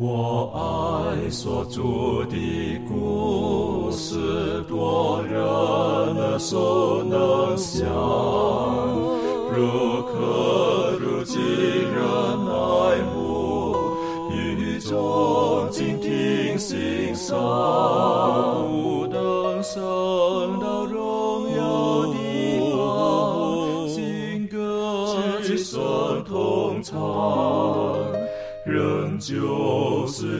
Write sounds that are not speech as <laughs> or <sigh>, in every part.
我爱所著的故事，多人耳熟能想，如可如今人爱慕，语中静听心声，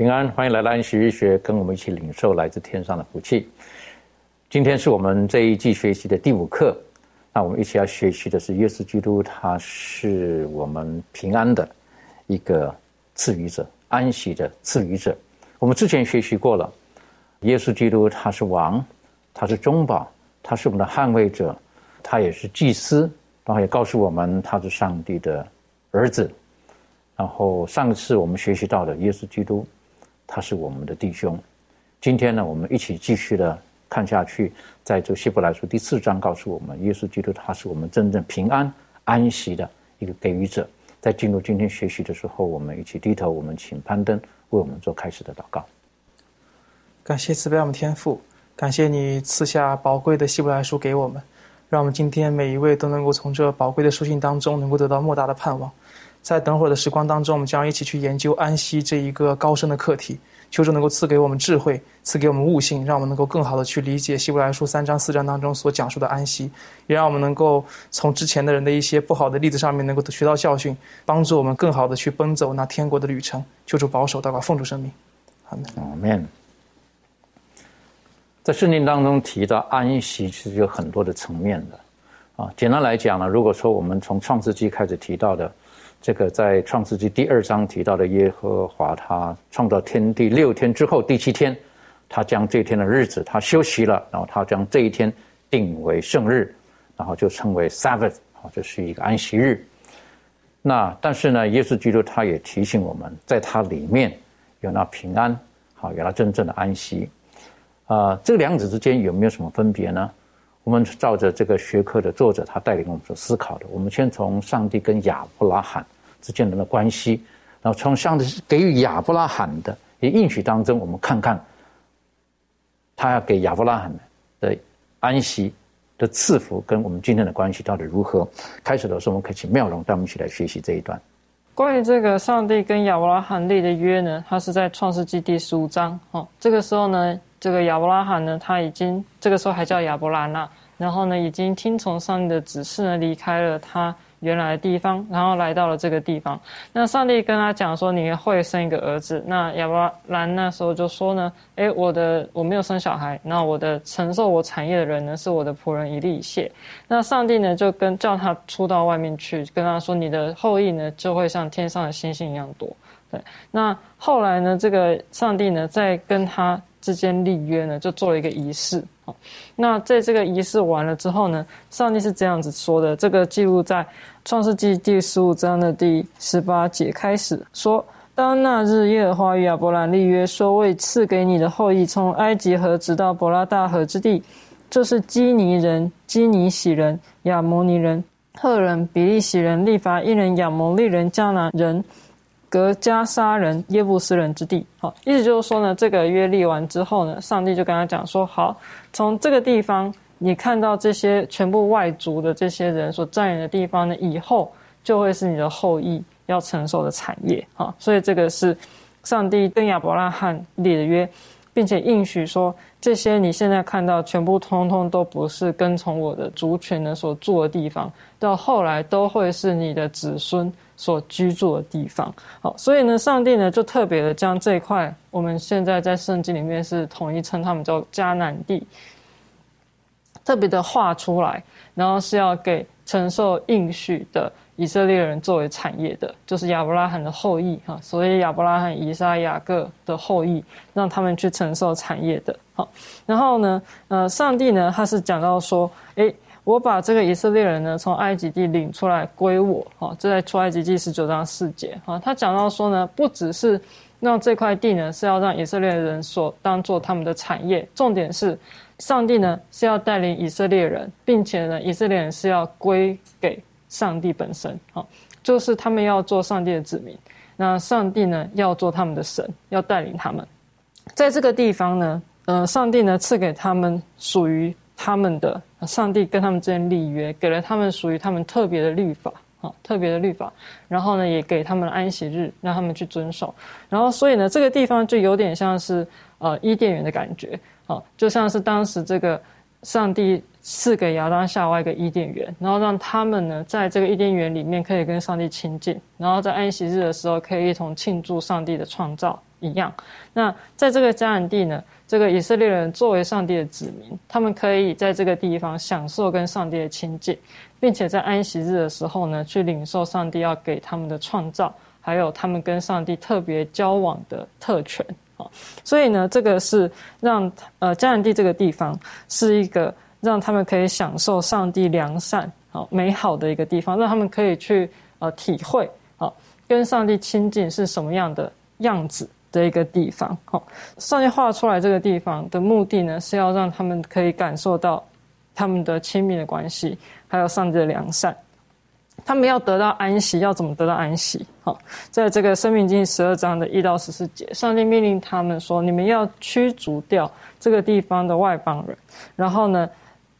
平安，欢迎来到安息日学，跟我们一起领受来自天上的福气。今天是我们这一季学习的第五课，那我们一起要学习的是耶稣基督，他是我们平安的一个赐予者，安息的赐予者。我们之前学习过了，耶稣基督他是王，他是中保，他是我们的捍卫者，他也是祭司，然后也告诉我们他是上帝的儿子。然后上次我们学习到的耶稣基督，他是我们的弟兄。今天呢，我们一起继续的看下去，在这希伯来书第四章告诉我们，耶稣基督他是我们真正平安安息的一个给予者。在进入今天学习的时候，我们一起低头，我们请攀登为我们做开始的祷告。感谢慈悲我们天父，感谢你赐下宝贵的希伯来书给我们，让我们今天每一位都能够从这宝贵的书信当中，能够得到莫大的盼望。在等会儿的时光当中，我们将一起去研究安息这一个高深的课题。求主能够赐给我们智慧，赐给我们悟性，让我们能够更好的去理解希伯来书三章四章当中所讲述的安息，也让我们能够从之前的人的一些不好的例子上面能够学到教训，帮助我们更好的去奔走那天国的旅程。求主保守，祷告奉主生命。阿门。阿门。在圣经当中提到安息，其实有很多的层面的啊。简单来讲呢，如果说我们从创世纪开始提到的，这个在创世纪第二章提到的耶和华他创造天地六天之后，第七天，他将这天的日子他休息了，然后他将这一天定为圣日，然后就称为 Sabbath，啊，这是一个安息日。那但是呢，耶稣基督他也提醒我们，在他里面有那平安，好，有那真正的安息。啊，这两者之间有没有什么分别呢？我们照着这个学科的作者他带领我们所思考的，我们先从上帝跟亚伯拉罕之间的关系，然后从上帝给予亚伯拉罕的也应许当中，我们看看他要给亚伯拉罕的安息的赐福跟我们今天的关系到底如何。开始的时候，我们可以请妙容带我们一起来学习这一段。关于这个上帝跟亚伯拉罕立的约呢，它是在创世纪第十五章。哦，这个时候呢。这个亚伯拉罕呢，他已经这个时候还叫亚伯兰呐，然后呢，已经听从上帝的指示呢，离开了他原来的地方，然后来到了这个地方。那上帝跟他讲说，你会生一个儿子。那亚伯兰那时候就说呢，诶，我的我没有生小孩，那我的承受我产业的人呢，是我的仆人以利谢。那上帝呢，就跟叫他出到外面去，跟他说，你的后裔呢，就会像天上的星星一样多。对，那后来呢，这个上帝呢，在跟他。之间立约呢，就做了一个仪式。好，那在这个仪式完了之后呢，上帝是这样子说的：这个记录在创世纪第十五章的第十八节开始说：当那日，耶和华与亚伯兰立约，说为赐给你的后裔，从埃及河直到伯拉大河之地，就是基尼人、基尼喜人、亚摩尼人、赫人、比利喜人、利法一人、亚摩利人、迦南人。格加沙人、耶布斯人之地，好，意思就是说呢，这个约立完之后呢，上帝就跟他讲说，好，从这个地方，你看到这些全部外族的这些人所占领的地方呢，以后就会是你的后裔要承受的产业，哈，所以这个是上帝跟亚伯拉罕立的约，并且应许说，这些你现在看到全部通通都不是跟从我的族群呢所住的地方，到后来都会是你的子孙。所居住的地方，好，所以呢，上帝呢就特别的将这一块，我们现在在圣经里面是统一称他们叫迦南地，特别的画出来，然后是要给承受应许的以色列人作为产业的，就是亚伯拉罕的后裔哈，所以亚伯拉罕、以撒、雅各的后裔，让他们去承受产业的。好，然后呢，呃，上帝呢，他是讲到说，诶，我把这个以色列人呢从埃及地领出来归我，哈，这在出埃及记十九章四节，哈，他讲到说呢，不只是让这块地呢是要让以色列人所当做他们的产业，重点是。上帝呢是要带领以色列人，并且呢，以色列人是要归给上帝本身，好，就是他们要做上帝的子民。那上帝呢要做他们的神，要带领他们。在这个地方呢，呃，上帝呢赐给他们属于他们的，上帝跟他们之间立约，给了他们属于他们特别的律法，啊，特别的律法。然后呢，也给他们安息日，让他们去遵守。然后，所以呢，这个地方就有点像是呃伊甸园的感觉。哦，就像是当时这个上帝赐给亚当夏娃一个伊甸园，然后让他们呢在这个伊甸园里面可以跟上帝亲近，然后在安息日的时候可以一同庆祝上帝的创造一样。那在这个迦南地呢，这个以色列人作为上帝的子民，他们可以在这个地方享受跟上帝的亲近，并且在安息日的时候呢，去领受上帝要给他们的创造，还有他们跟上帝特别交往的特权啊。所以呢，这个是让呃迦南地这个地方是一个让他们可以享受上帝良善好美好的一个地方，让他们可以去呃体会啊跟上帝亲近是什么样的样子的一个地方。好，上帝画出来这个地方的目的呢，是要让他们可以感受到他们的亲密的关系，还有上帝的良善。他们要得到安息，要怎么得到安息？好，在这个《生命经》十二章的一到十四节，上帝命令他们说：“你们要驱逐掉这个地方的外邦人，然后呢，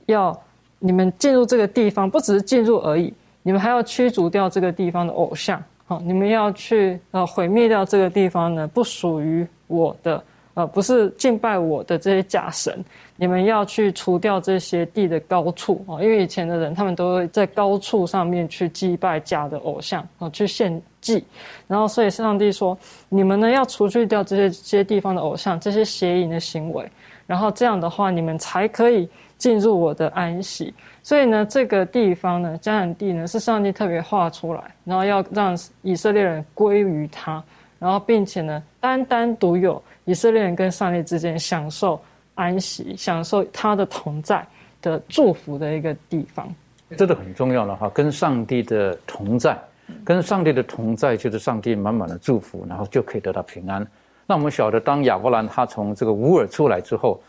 要你们进入这个地方，不只是进入而已，你们还要驱逐掉这个地方的偶像。好，你们要去呃毁灭掉这个地方呢，不属于我的。”呃，不是敬拜我的这些假神，你们要去除掉这些地的高处啊，因为以前的人他们都会在高处上面去祭拜假的偶像啊，去献祭，然后所以上帝说，你们呢要除去掉这些这些地方的偶像，这些邪淫的行为，然后这样的话，你们才可以进入我的安息。所以呢，这个地方呢，迦南地呢，是上帝特别画出来，然后要让以色列人归于他，然后并且呢，单单独有。以色列人跟上帝之间享受安息、享受他的同在的祝福的一个地方，这个很重要了哈。跟上帝的同在，跟上帝的同在就是上帝满满的祝福，然后就可以得到平安。那我们晓得，当亚伯兰他从这个乌尔出来之后，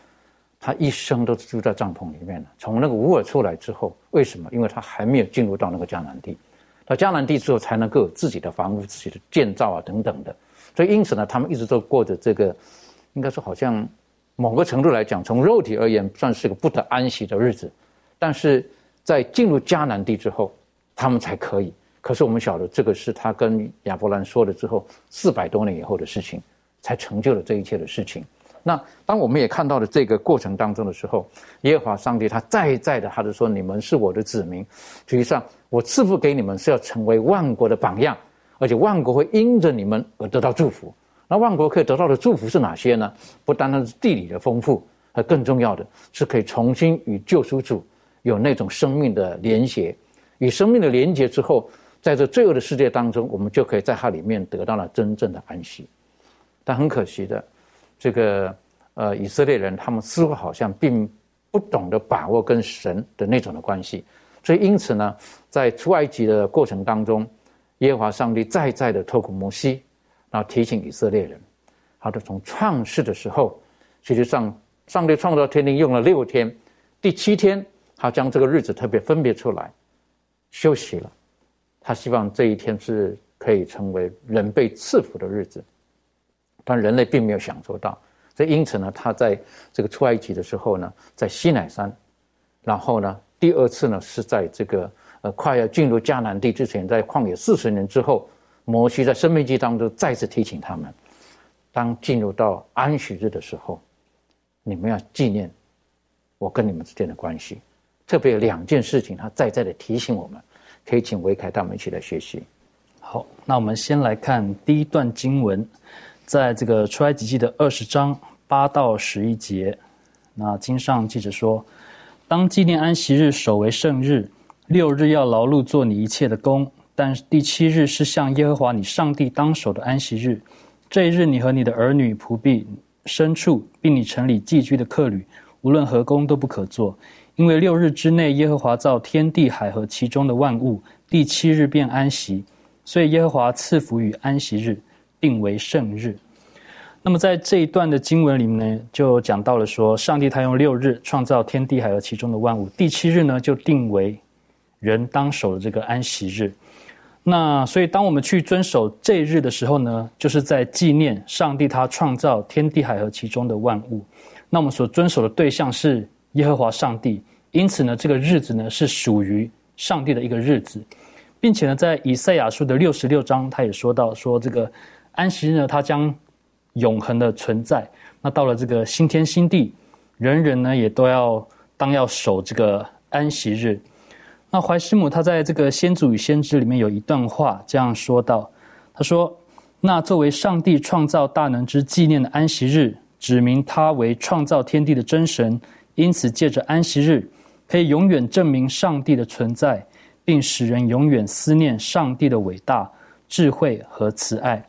他一生都住在帐篷里面了。从那个乌尔出来之后，为什么？因为他还没有进入到那个迦南地，到迦南地之后才能够有自己的房屋、自己的建造啊等等的。所以，因此呢，他们一直都过着这个，应该说好像某个程度来讲，从肉体而言，算是个不得安息的日子。但是在进入迦南地之后，他们才可以。可是我们晓得，这个是他跟亚伯兰说了之后，四百多年以后的事情，才成就了这一切的事情。那当我们也看到了这个过程当中的时候，耶和华上帝他再再的，他就说：“你们是我的子民，实际上我赐福给你们是要成为万国的榜样。”而且万国会因着你们而得到祝福。那万国可以得到的祝福是哪些呢？不单单是地理的丰富，而更重要的是可以重新与救赎主有那种生命的连结。与生命的连结之后，在这罪恶的世界当中，我们就可以在它里面得到了真正的安息。但很可惜的，这个呃以色列人他们似乎好像并不懂得把握跟神的那种的关系，所以因此呢，在出埃及的过程当中。耶和华上帝再再的透过摩西，然后提醒以色列人，他的从创世的时候，其实上上帝创造天地用了六天，第七天他将这个日子特别分别出来休息了，他希望这一天是可以成为人被赐福的日子，但人类并没有享受到，所以因此呢，他在这个出埃及的时候呢，在西乃山，然后呢，第二次呢是在这个。呃，快要进入迦南地之前，在旷野四十年之后，摩西在生命记当中再次提醒他们：当进入到安息日的时候，你们要纪念我跟你们之间的关系。特别有两件事情，他再再的提醒我们，可以请维凯带我们一起来学习。好，那我们先来看第一段经文，在这个出埃及记的二十章八到十一节。那经上记着说：当纪念安息日，守为圣日。六日要劳碌做你一切的工，但第七日是向耶和华你上帝当守的安息日。这一日，你和你的儿女、仆婢、牲畜，并你城里寄居的客旅，无论何工都不可做，因为六日之内，耶和华造天地海和其中的万物，第七日便安息，所以耶和华赐福与安息日，定为圣日。那么在这一段的经文里面呢，就讲到了说，上帝他用六日创造天地海和其中的万物，第七日呢就定为人当守的这个安息日。那所以，当我们去遵守这一日的时候呢，就是在纪念上帝他创造天地海和其中的万物。那我们所遵守的对象是耶和华上帝，因此呢，这个日子呢是属于上帝的一个日子，并且呢，在以赛亚书的六十六章，他也说到说这个安息日呢，它将永恒的存在。那到了这个新天新地，人人呢也都要当要守这个安息日。那怀师母他在这个《先祖与先知》里面有一段话这样说道：“他说，那作为上帝创造大能之纪念的安息日，指明他为创造天地的真神，因此借着安息日，可以永远证明上帝的存在，并使人永远思念上帝的伟大、智慧和慈爱。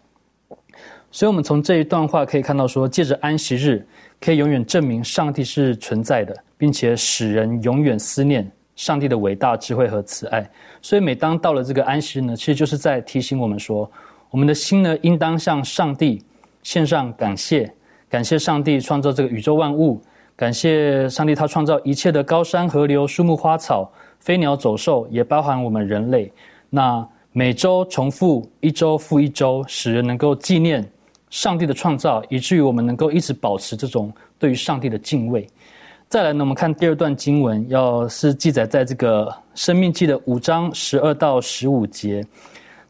所以，我们从这一段话可以看到，说借着安息日，可以永远证明上帝是存在的，并且使人永远思念。”上帝的伟大智慧和慈爱，所以每当到了这个安息日呢，其实就是在提醒我们说，我们的心呢，应当向上帝献上感谢，感谢上帝创造这个宇宙万物，感谢上帝他创造一切的高山河流、树木花草、飞鸟走兽，也包含我们人类。那每周重复一周复一周，使人能够纪念上帝的创造，以至于我们能够一直保持这种对于上帝的敬畏。再来呢，我们看第二段经文，要是记载在这个《生命记》的五章十二到十五节，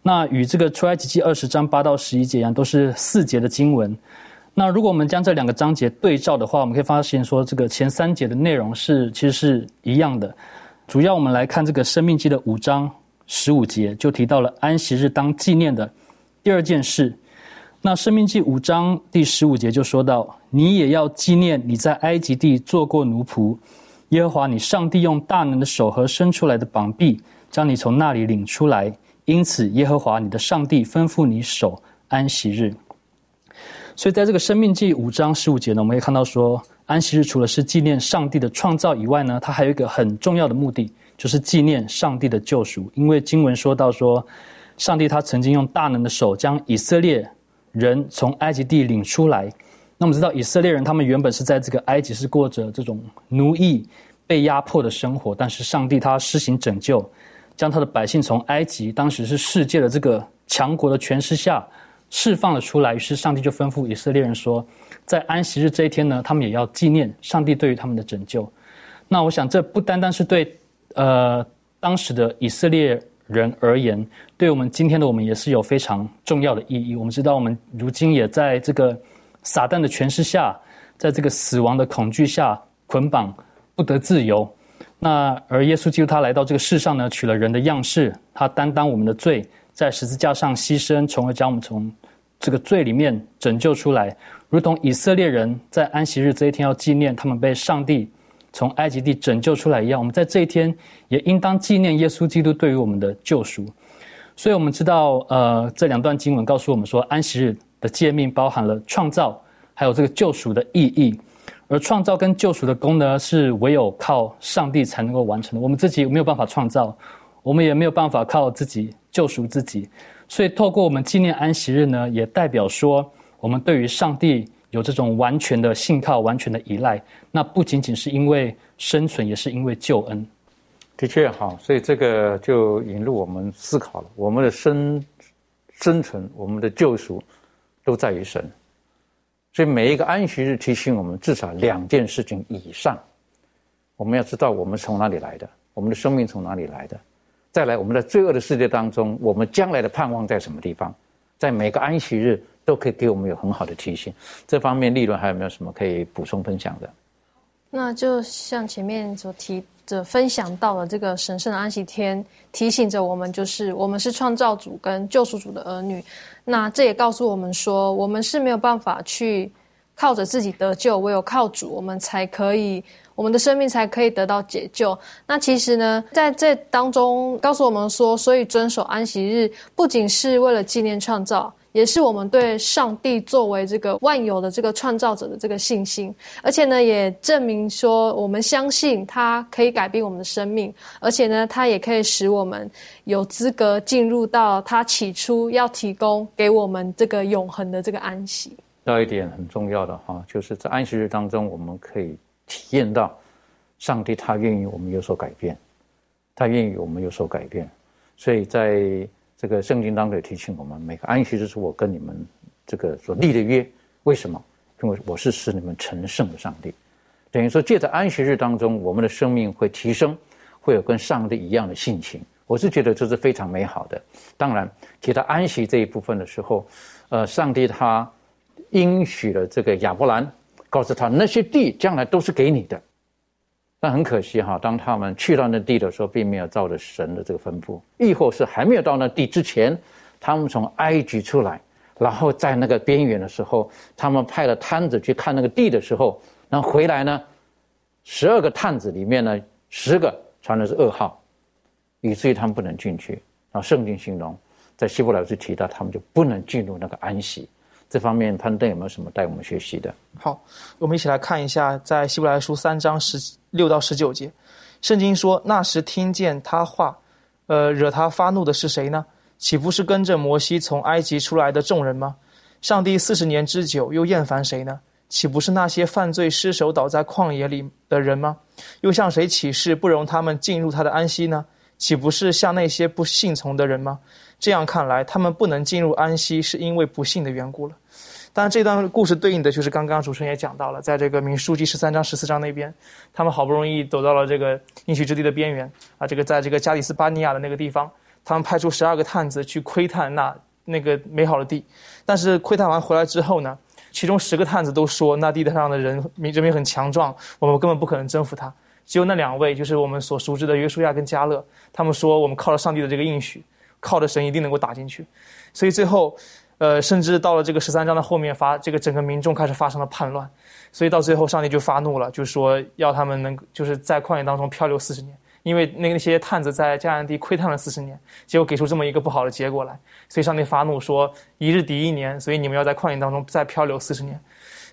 那与这个《出埃及记》二十章八到十一节一样，都是四节的经文。那如果我们将这两个章节对照的话，我们可以发现说，这个前三节的内容是其实是一样的。主要我们来看这个《生命记》的五章十五节，就提到了安息日当纪念的第二件事。那《生命记》五章第十五节就说到：“你也要纪念你在埃及地做过奴仆，耶和华你上帝用大能的手和伸出来的膀臂将你从那里领出来。因此，耶和华你的上帝吩咐你守安息日。”所以，在这个《生命记》五章十五节呢，我们可以看到说，安息日除了是纪念上帝的创造以外呢，它还有一个很重要的目的，就是纪念上帝的救赎。因为经文说到说，上帝他曾经用大能的手将以色列。人从埃及地领出来，那我们知道以色列人他们原本是在这个埃及是过着这种奴役、被压迫的生活，但是上帝他施行拯救，将他的百姓从埃及当时是世界的这个强国的权势下释放了出来。于是上帝就吩咐以色列人说，在安息日这一天呢，他们也要纪念上帝对于他们的拯救。那我想这不单单是对呃当时的以色列。人而言，对我们今天的我们也是有非常重要的意义。我们知道，我们如今也在这个撒旦的权势下，在这个死亡的恐惧下捆绑，不得自由。那而耶稣基督他来到这个世上呢，取了人的样式，他担当我们的罪，在十字架上牺牲，从而将我们从这个罪里面拯救出来，如同以色列人在安息日这一天要纪念他们被上帝。从埃及地拯救出来一样，我们在这一天也应当纪念耶稣基督对于我们的救赎。所以，我们知道，呃，这两段经文告诉我们说，安息日的诫命包含了创造，还有这个救赎的意义。而创造跟救赎的功能是唯有靠上帝才能够完成的，我们自己没有办法创造，我们也没有办法靠自己救赎自己。所以，透过我们纪念安息日呢，也代表说，我们对于上帝。有这种完全的信靠、完全的依赖，那不仅仅是因为生存，也是因为救恩。的确，哈，所以这个就引入我们思考了：我们的生生存、我们的救赎，都在于神。所以每一个安息日提醒我们至少两件事情以上。我们要知道我们从哪里来的，我们的生命从哪里来的。再来，我们在罪恶的世界当中，我们将来的盼望在什么地方？在每个安息日。都可以给我们有很好的提醒。这方面，利润还有没有什么可以补充分享的？那就像前面所提的分享到了这个神圣的安息天，提醒着我们，就是我们是创造主跟救赎主的儿女。那这也告诉我们说，我们是没有办法去靠着自己得救，唯有靠主，我们才可以我们的生命才可以得到解救。那其实呢，在这当中告诉我们说，所以遵守安息日不仅是为了纪念创造。也是我们对上帝作为这个万有的这个创造者的这个信心，而且呢，也证明说我们相信他可以改变我们的生命，而且呢，他也可以使我们有资格进入到他起初要提供给我们这个永恒的这个安息。到一点很重要的哈，就是在安息日当中，我们可以体验到上帝他愿意我们有所改变，他愿意我们有所改变，所以在。这个圣经当中也提醒我们，每个安息日是我跟你们这个所立的约。为什么？因为我是使你们成圣的上帝。等于说，借着安息日当中，我们的生命会提升，会有跟上帝一样的性情。我是觉得这是非常美好的。当然，提到安息这一部分的时候，呃，上帝他应许了这个亚伯兰，告诉他那些地将来都是给你的。但很可惜哈，当他们去到那地的时候，并没有照着神的这个吩咐。亦或是还没有到那地之前，他们从埃及出来，然后在那个边缘的时候，他们派了探子去看那个地的时候，然后回来呢，十二个探子里面呢，十个传的是噩耗，以至于他们不能进去。然后圣经形容，在希伯来书提到，他们就不能进入那个安息。这方面攀登有没有什么带我们学习的？好，我们一起来看一下，在希伯来书三章十六到十九节，圣经说：“那时听见他话，呃，惹他发怒的是谁呢？岂不是跟着摩西从埃及出来的众人吗？上帝四十年之久又厌烦谁呢？岂不是那些犯罪失手倒在旷野里的人吗？又向谁起誓不容他们进入他的安息呢？岂不是向那些不信从的人吗？这样看来，他们不能进入安息，是因为不信的缘故了。”当然，这段故事对应的就是刚刚主持人也讲到了，在这个民书记十三章、十四章那边，他们好不容易走到了这个应许之地的边缘啊，这个在这个加里斯巴尼亚的那个地方，他们派出十二个探子去窥探那那个美好的地，但是窥探完回来之后呢，其中十个探子都说那地上的人民人民很强壮，我们根本不可能征服他。只有那两位，就是我们所熟知的约书亚跟加勒，他们说我们靠着上帝的这个应许，靠着神一定能够打进去，所以最后。呃，甚至到了这个十三章的后面，发这个整个民众开始发生了叛乱，所以到最后上帝就发怒了，就说要他们能就是在旷野当中漂流四十年，因为那那些探子在迦南地窥探了四十年，结果给出这么一个不好的结果来，所以上帝发怒说一日抵一年，所以你们要在旷野当中再漂流四十年。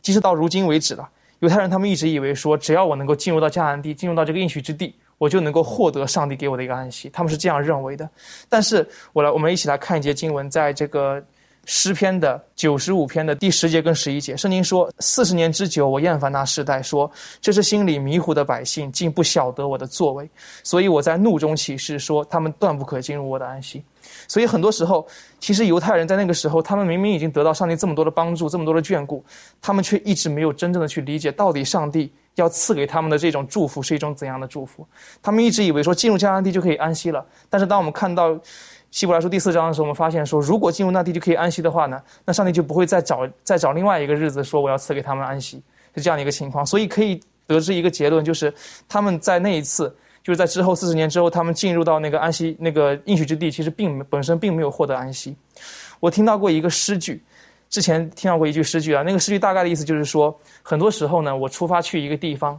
即使到如今为止了，犹太人他们一直以为说，只要我能够进入到迦南地，进入到这个应许之地，我就能够获得上帝给我的一个安息，他们是这样认为的。但是我来，我们一起来看一节经文，在这个。诗篇的九十五篇的第十节跟十一节，圣经说：“四十年之久，我厌烦那世代，说这是心里迷糊的百姓，竟不晓得我的作为。所以我在怒中起誓，说他们断不可进入我的安息。”所以很多时候，其实犹太人在那个时候，他们明明已经得到上帝这么多的帮助，这么多的眷顾，他们却一直没有真正的去理解，到底上帝要赐给他们的这种祝福是一种怎样的祝福。他们一直以为说进入迦南地就可以安息了，但是当我们看到。希伯来书第四章的时候，我们发现说，如果进入那地就可以安息的话呢，那上帝就不会再找再找另外一个日子说我要赐给他们安息，是这样的一个情况。所以可以得知一个结论，就是他们在那一次，就是在之后四十年之后，他们进入到那个安息那个应许之地，其实并本身并没有获得安息。我听到过一个诗句，之前听到过一句诗句啊，那个诗句大概的意思就是说，很多时候呢，我出发去一个地方，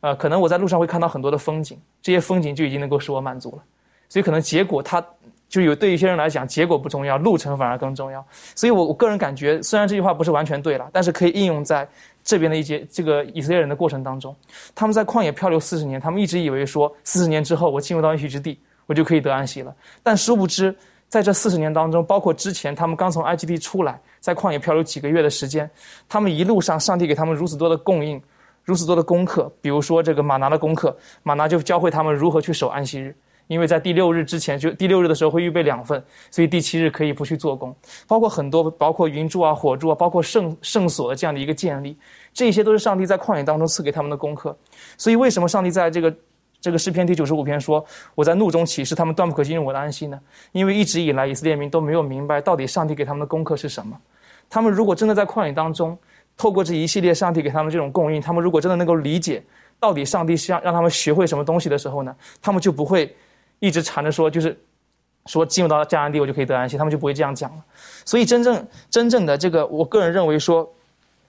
呃，可能我在路上会看到很多的风景，这些风景就已经能够使我满足了，所以可能结果它。就有对一些人来讲，结果不重要，路程反而更重要。所以，我我个人感觉，虽然这句话不是完全对了，但是可以应用在这边的一些这个以色列人的过程当中。他们在旷野漂流四十年，他们一直以为说，四十年之后我进入到应许之地，我就可以得安息了。但殊不知，在这四十年当中，包括之前他们刚从埃及地出来，在旷野漂流几个月的时间，他们一路上上帝给他们如此多的供应，如此多的功课，比如说这个马拿的功课，马拿就教会他们如何去守安息日。因为在第六日之前，就第六日的时候会预备两份，所以第七日可以不去做工。包括很多，包括云柱啊、火柱啊，包括圣圣所的这样的一个建立，这些都是上帝在旷野当中赐给他们的功课。所以，为什么上帝在这个这个诗篇第九十五篇说：“我在怒中起誓，他们断不可进入我的安息呢？”因为一直以来以色列民都没有明白到底上帝给他们的功课是什么。他们如果真的在旷野当中，透过这一系列上帝给他们这种供应，他们如果真的能够理解到底上帝是要让他们学会什么东西的时候呢，他们就不会。一直缠着说，就是说进入到迦南地，我就可以得安息，他们就不会这样讲了。所以，真正真正的这个，我个人认为说，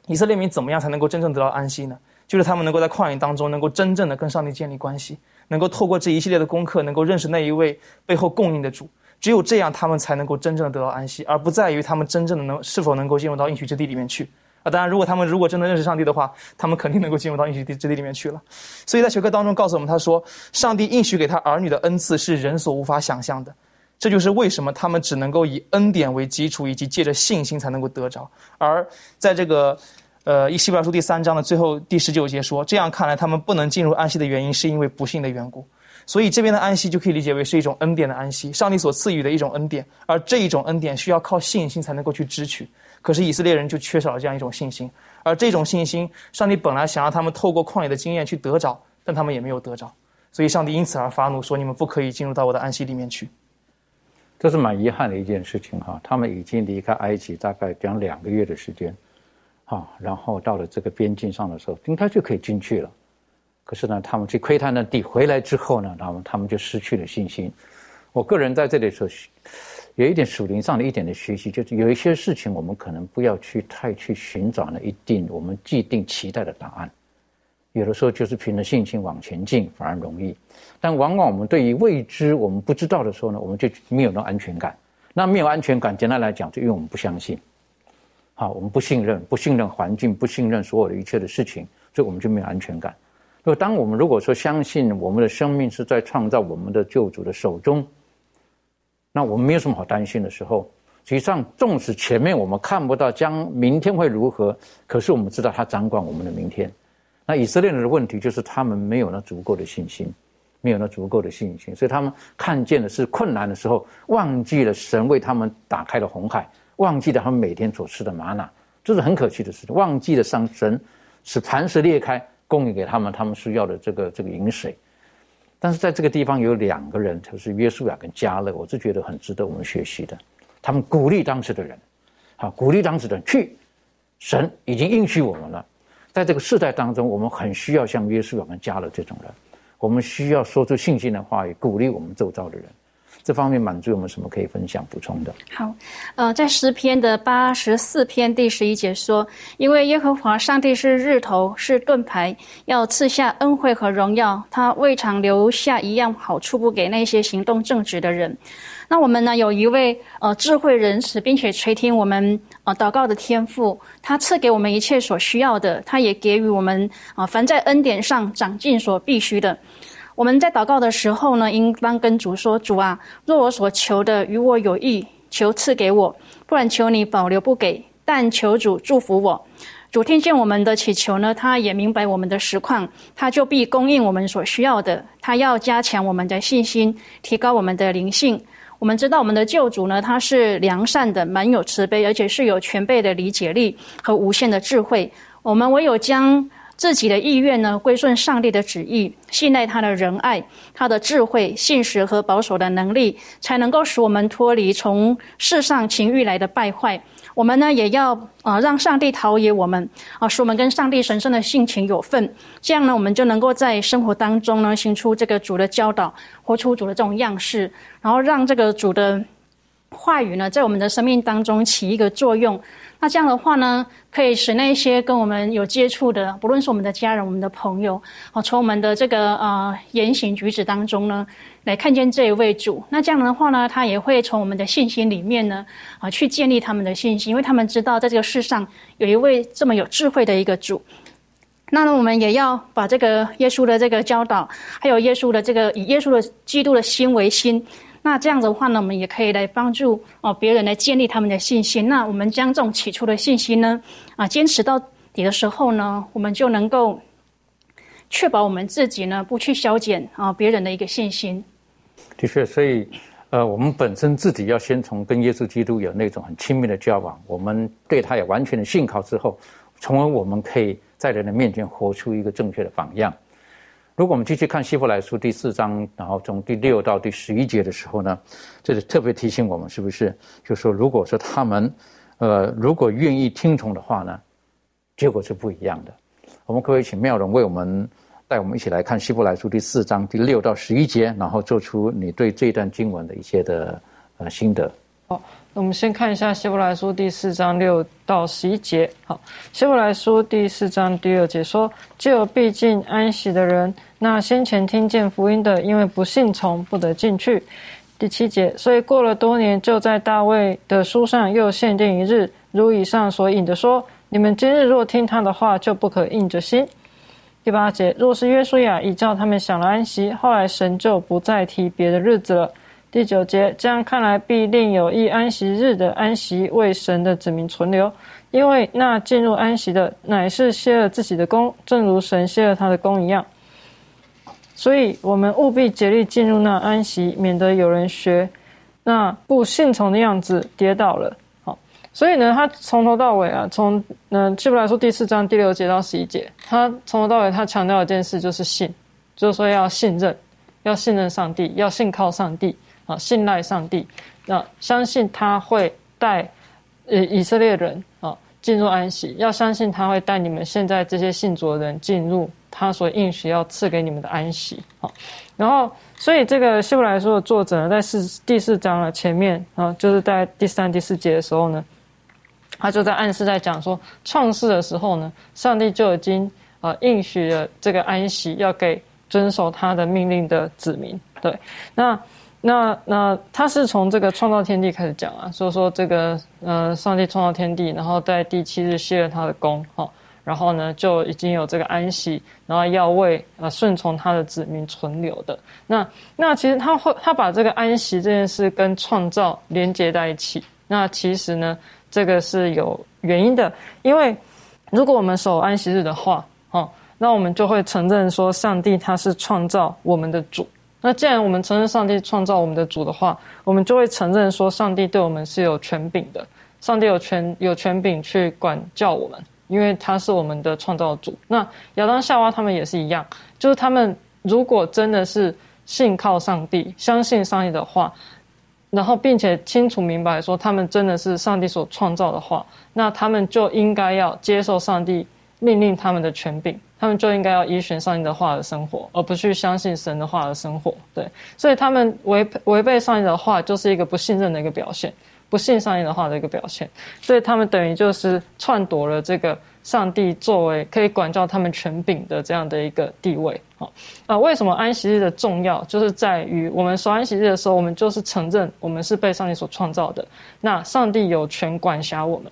以色列民怎么样才能够真正得到安息呢？就是他们能够在旷野当中，能够真正的跟上帝建立关系，能够透过这一系列的功课，能够认识那一位背后供应的主。只有这样，他们才能够真正的得到安息，而不在于他们真正的能是否能够进入到应许之地里面去。啊，当然，如果他们如果真的认识上帝的话，他们肯定能够进入到应许之地里面去了。所以在学科当中告诉我们，他说，上帝应许给他儿女的恩赐是人所无法想象的。这就是为什么他们只能够以恩典为基础，以及借着信心才能够得着。而在这个，呃，《希伯来书》第三章的最后第十九节说，这样看来，他们不能进入安息的原因，是因为不幸的缘故。所以这边的安息就可以理解为是一种恩典的安息，上帝所赐予的一种恩典。而这一种恩典需要靠信心才能够去支取。可是以色列人就缺少了这样一种信心，而这种信心，上帝本来想让他们透过旷野的经验去得着，但他们也没有得着。所以上帝因此而发怒，说：“你们不可以进入到我的安息里面去。”这是蛮遗憾的一件事情哈，他们已经离开埃及大概将两个月的时间，哈，然后到了这个边境上的时候，应该就可以进去了。可是呢，他们去窥探那地回来之后呢，他们他们就失去了信心。我个人在这里说，有一点属灵上的一点的学习，就是有一些事情我们可能不要去太去寻找那一定我们既定期待的答案。有的时候就是凭着信心往前进反而容易，但往往我们对于未知我们不知道的时候呢，我们就没有那安全感。那没有安全感，简单来讲，就因为我们不相信，好，我们不信任，不信任环境，不信任所有的一切的事情，所以我们就没有安全感。就当我们如果说相信我们的生命是在创造我们的救主的手中，那我们没有什么好担心的时候。实际上，纵使前面我们看不到将明天会如何，可是我们知道他掌管我们的明天。那以色列人的问题就是他们没有那足够的信心，没有那足够的信心，所以他们看见的是困难的时候，忘记了神为他们打开了红海，忘记了他们每天所吃的玛瑙，这是很可惜的事情。忘记了上神使磐石裂开，供应给他们他们需要的这个这个饮水。但是在这个地方有两个人，就是约书亚跟加勒，我是觉得很值得我们学习的。他们鼓励当时的人，好鼓励当时的人去，神已经应许我们了。在这个世代当中，我们很需要像约书亚跟加勒这种人，我们需要说出信心的话语，鼓励我们周遭的人。这方面满足我们什么可以分享补充的？好，呃，在诗篇的八十四篇第十一节说：“因为耶和华上帝是日头，是盾牌，要赐下恩惠和荣耀，他未尝留下一样好处不给那些行动正直的人。”那我们呢？有一位呃智慧仁慈，并且垂听我们呃祷告的天赋，他赐给我们一切所需要的，他也给予我们啊凡在恩典上长进所必须的。我们在祷告的时候呢，应当跟主说：“主啊，若我所求的与我有益，求赐给我；不然求你保留不给。但求主祝福我。主听见我们的祈求呢，他也明白我们的实况，他就必供应我们所需要的。他要加强我们的信心，提高我们的灵性。”我们知道，我们的救主呢，他是良善的，满有慈悲，而且是有全备的理解力和无限的智慧。我们唯有将自己的意愿呢，归顺上帝的旨意，信赖他的仁爱、他的智慧、信实和保守的能力，才能够使我们脱离从世上情欲来的败坏。我们呢，也要啊，让上帝陶冶我们啊，使我们跟上帝神圣的性情有份。这样呢，我们就能够在生活当中呢，行出这个主的教导，活出主的这种样式，然后让这个主的话语呢，在我们的生命当中起一个作用。那这样的话呢，可以使那些跟我们有接触的，不论是我们的家人、我们的朋友，啊，从我们的这个呃言行举止当中呢，来看见这一位主。那这样的话呢，他也会从我们的信心里面呢，啊，去建立他们的信心，因为他们知道在这个世上有一位这么有智慧的一个主。那呢，我们也要把这个耶稣的这个教导，还有耶稣的这个以耶稣的基督的心为心。那这样子的话呢，我们也可以来帮助哦别人来建立他们的信心。那我们将这种起初的信心呢，啊坚持到底的时候呢，我们就能够确保我们自己呢不去消减啊别人的一个信心。的确，所以呃，我们本身自己要先从跟耶稣基督有那种很亲密的交往，我们对他有完全的信靠之后，从而我们可以在人的面前活出一个正确的榜样。如果我们继续看希伯来书第四章，然后从第六到第十一节的时候呢，这里特别提醒我们，是不是？就说如果说他们，呃，如果愿意听从的话呢，结果是不一样的。我们可以请妙容为我们带我们一起来看希伯来书第四章第六到十一节，然后做出你对这段经文的一些的呃心得。我们先看一下希伯来书第四章六到十一节。好，希伯来书第四章第二节说：“就有毕竟安息的人，那先前听见福音的，因为不信从，不得进去。”第七节，所以过了多年，就在大卫的书上又限定一日，如以上所引的说：“你们今日若听他的话，就不可硬着心。”第八节，若是约书亚已叫他们享了安息，后来神就不再提别的日子了。第九节，这样看来，必另有一安息日的安息为神的子民存留，因为那进入安息的，乃是歇了自己的功，正如神歇了他的功一样。所以，我们务必竭力进入那安息，免得有人学那不信从的样子跌倒了。好，所以呢，他从头到尾啊，从嗯，基本来说第四章第六节到十一节，他从头到尾他强调一件事，就是信，就是说要信任，要信任上帝，要信靠上帝。啊，信赖上帝，那相信他会带呃以色列人啊进入安息，要相信他会带你们现在这些信主的人进入他所应许要赐给你们的安息。好，然后所以这个希伯来书的作者呢，在四第四章的前面啊，就是在第三、第四节的时候呢，他就在暗示在讲说，创世的时候呢，上帝就已经啊应许了这个安息要给遵守他的命令的子民。对，那。那那他是从这个创造天地开始讲啊，所以说这个呃，上帝创造天地，然后在第七日歇了他的功，哈，然后呢就已经有这个安息，然后要为呃顺从他的子民存留的。那那其实他会他把这个安息这件事跟创造连接在一起。那其实呢，这个是有原因的，因为如果我们守安息日的话，哈，那我们就会承认说上帝他是创造我们的主。那既然我们承认上帝创造我们的主的话，我们就会承认说上帝对我们是有权柄的，上帝有权有权柄去管教我们，因为他是我们的创造主。那亚当夏娃他们也是一样，就是他们如果真的是信靠上帝、相信上帝的话，然后并且清楚明白说他们真的是上帝所创造的话，那他们就应该要接受上帝命令他们的权柄。他们就应该要依循上帝的话而生活，而不去相信神的话而生活。对，所以他们违违背上帝的话，就是一个不信任的一个表现，不信上帝的话的一个表现。所以他们等于就是篡夺了这个上帝作为可以管教他们权柄的这样的一个地位。好，啊，为什么安息日的重要，就是在于我们守安息日的时候，我们就是承认我们是被上帝所创造的，那上帝有权管辖我们。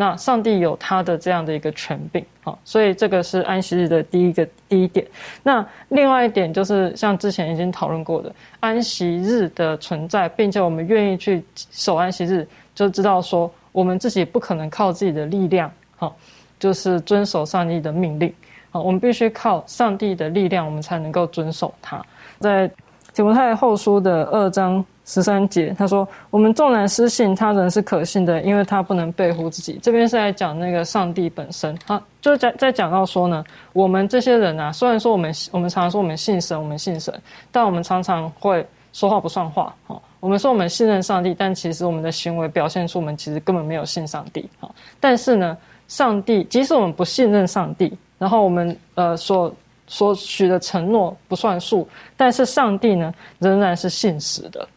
那上帝有他的这样的一个权柄，好，所以这个是安息日的第一个第一点。那另外一点就是像之前已经讨论过的，安息日的存在，并且我们愿意去守安息日，就知道说我们自己不可能靠自己的力量，好，就是遵守上帝的命令，好，我们必须靠上帝的力量，我们才能够遵守它。在提摩太后书的二章。十三节，他说：“我们纵然失信，他人是可信的，因为他不能背乎自己。”这边是在讲那个上帝本身，他就在在讲到说呢，我们这些人啊，虽然说我们我们常常说我们信神，我们信神，但我们常常会说话不算话。哈，我们说我们信任上帝，但其实我们的行为表现出我们其实根本没有信上帝。哈，但是呢，上帝即使我们不信任上帝，然后我们呃所所许的承诺不算数，但是上帝呢，仍然是信实的。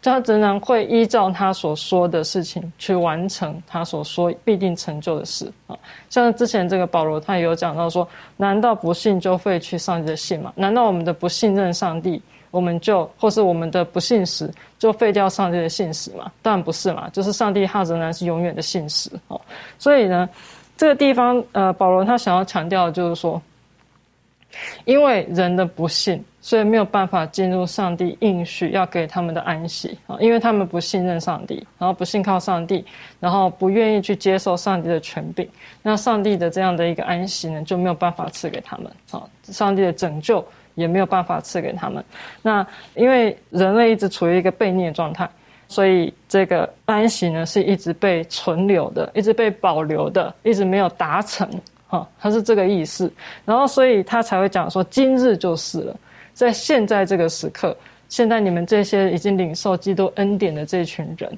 就他仍然会依照他所说的事情去完成他所说必定成就的事啊。像之前这个保罗他也有讲到说，难道不信就废去上帝的信吗？难道我们的不信任上帝，我们就或是我们的不信实就废掉上帝的信实吗？当然不是嘛，就是上帝他仍然是永远的信实哦。所以呢，这个地方呃，保罗他想要强调的就是说，因为人的不信。所以没有办法进入上帝应许要给他们的安息啊，因为他们不信任上帝，然后不信靠上帝，然后不愿意去接受上帝的权柄，那上帝的这样的一个安息呢，就没有办法赐给他们啊，上帝的拯救也没有办法赐给他们。那因为人类一直处于一个被逆状态，所以这个安息呢是一直被存留的，一直被保留的，一直没有达成啊，他是这个意思。然后所以他才会讲说，今日就是了。在现在这个时刻，现在你们这些已经领受基督恩典的这群人，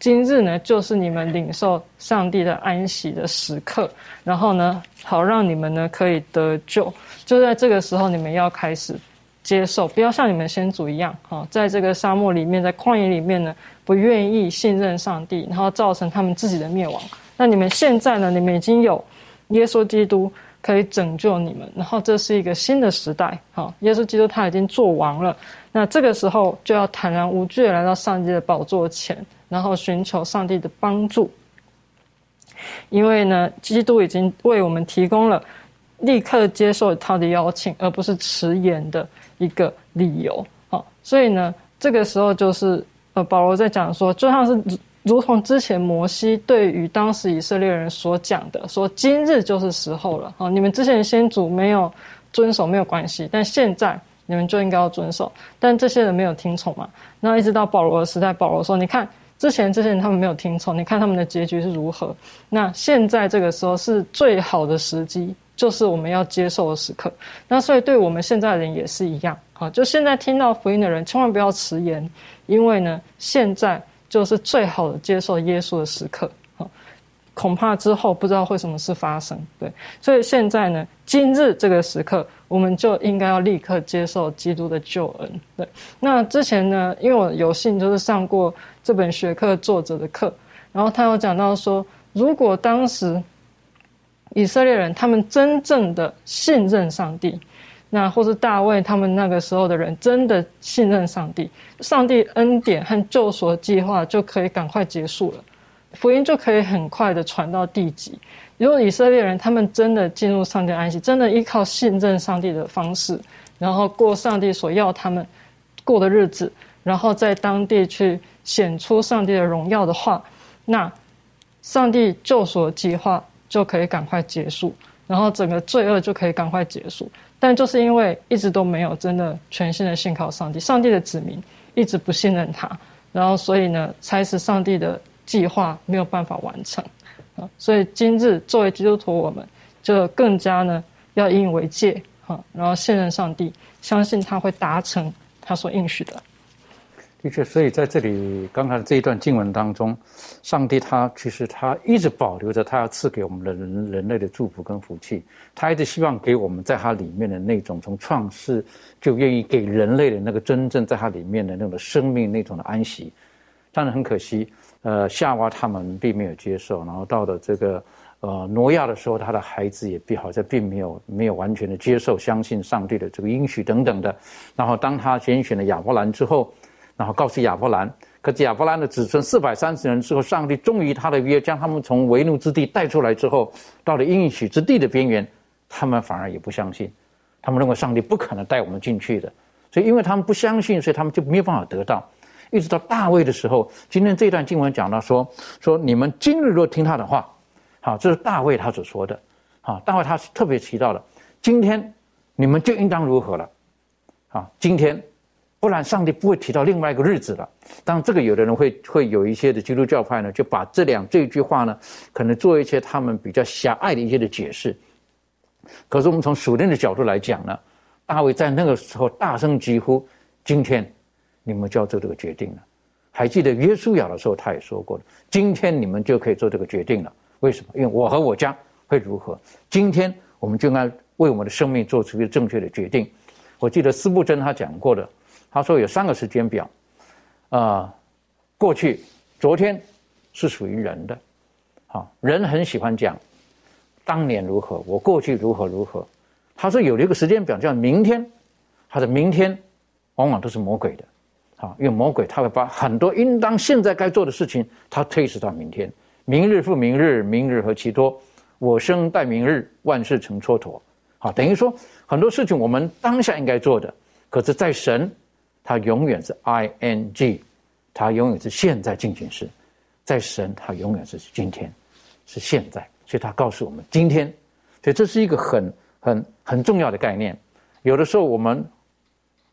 今日呢，就是你们领受上帝的安息的时刻。然后呢，好让你们呢可以得救。就在这个时候，你们要开始接受，不要像你们先祖一样，哈，在这个沙漠里面，在旷野里面呢，不愿意信任上帝，然后造成他们自己的灭亡。那你们现在呢？你们已经有耶稣基督可以拯救你们，然后这是一个新的时代，哈，耶稣基督他已经做完了。那这个时候就要坦然无惧的来到上帝的宝座前，然后寻求上帝的帮助，因为呢，基督已经为我们提供了立刻接受他的邀请，而不是迟延的。一个理由，好，所以呢，这个时候就是呃，保罗在讲说，就像是如同之前摩西对于当时以色列人所讲的，说今日就是时候了，好，你们之前先祖没有遵守没有关系，但现在你们就应该要遵守，但这些人没有听从嘛，那一直到保罗的时代，保罗说，你看之前这些人他们没有听从，你看他们的结局是如何，那现在这个时候是最好的时机。就是我们要接受的时刻，那所以对我们现在的人也是一样，好，就现在听到福音的人，千万不要迟延，因为呢，现在就是最好的接受耶稣的时刻，好，恐怕之后不知道会什么事发生，对，所以现在呢，今日这个时刻，我们就应该要立刻接受基督的救恩，对，那之前呢，因为我有幸就是上过这本学科作者的课，然后他有讲到说，如果当时。以色列人他们真正的信任上帝，那或是大卫他们那个时候的人真的信任上帝，上帝恩典和救赎计划就可以赶快结束了，福音就可以很快的传到地极。如果以色列人他们真的进入上帝安息，真的依靠信任上帝的方式，然后过上帝所要他们过的日子，然后在当地去显出上帝的荣耀的话，那上帝救赎计划。就可以赶快结束，然后整个罪恶就可以赶快结束。但就是因为一直都没有真的全心的信靠上帝，上帝的子民一直不信任他，然后所以呢，才使上帝的计划没有办法完成啊。所以今日作为基督徒，我们就更加呢要引以为戒哈，然后信任上帝，相信他会达成他所应许的。的确，所以在这里刚才这一段经文当中，上帝他其实他一直保留着他要赐给我们的人人类的祝福跟福气，他一直希望给我们在他里面的那种从创世就愿意给人类的那个真正在他里面的那种生命那种的安息。但是很可惜，呃，夏娃他们并没有接受，然后到了这个呃挪亚的时候，他的孩子也并好像并没有没有完全的接受相信上帝的这个应许等等的。然后当他拣选了亚伯兰之后。然后告诉亚伯兰，可是亚伯兰的子孙四百三十人之后，上帝终于他的约将他们从为奴之地带出来之后，到了应许之地的边缘，他们反而也不相信，他们认为上帝不可能带我们进去的，所以因为他们不相信，所以他们就没有办法得到。一直到大卫的时候，今天这段经文讲到说，说你们今日若听他的话，好，这是大卫他所说的，好，大卫他是特别提到的，今天你们就应当如何了，好，今天。不然，上帝不会提到另外一个日子了。当然，这个有的人会会有一些的基督教派呢，就把这两这句话呢，可能做一些他们比较狭隘的一些的解释。可是，我们从属灵的角度来讲呢，大卫在那个时候大声疾呼：“今天你们就要做这个决定了。”还记得约书亚的时候，他也说过了：“今天你们就可以做这个决定了。”为什么？因为我和我家会如何？今天我们就应该为我们的生命做出一个正确的决定。我记得斯布真他讲过的。他说有三个时间表，啊，过去、昨天是属于人的，好，人很喜欢讲当年如何，我过去如何如何。他说有一个时间表叫明天，他的明天往往都是魔鬼的，好，因为魔鬼他会把很多应当现在该做的事情，他推迟到明天，明日复明日，明日何其多，我生待明日，万事成蹉跎。好，等于说很多事情我们当下应该做的，可是，在神。它永远是 I N G，它永远是现在进行时，在神，它永远是今天，是现在。所以，他告诉我们今天，所以这是一个很很很重要的概念。有的时候，我们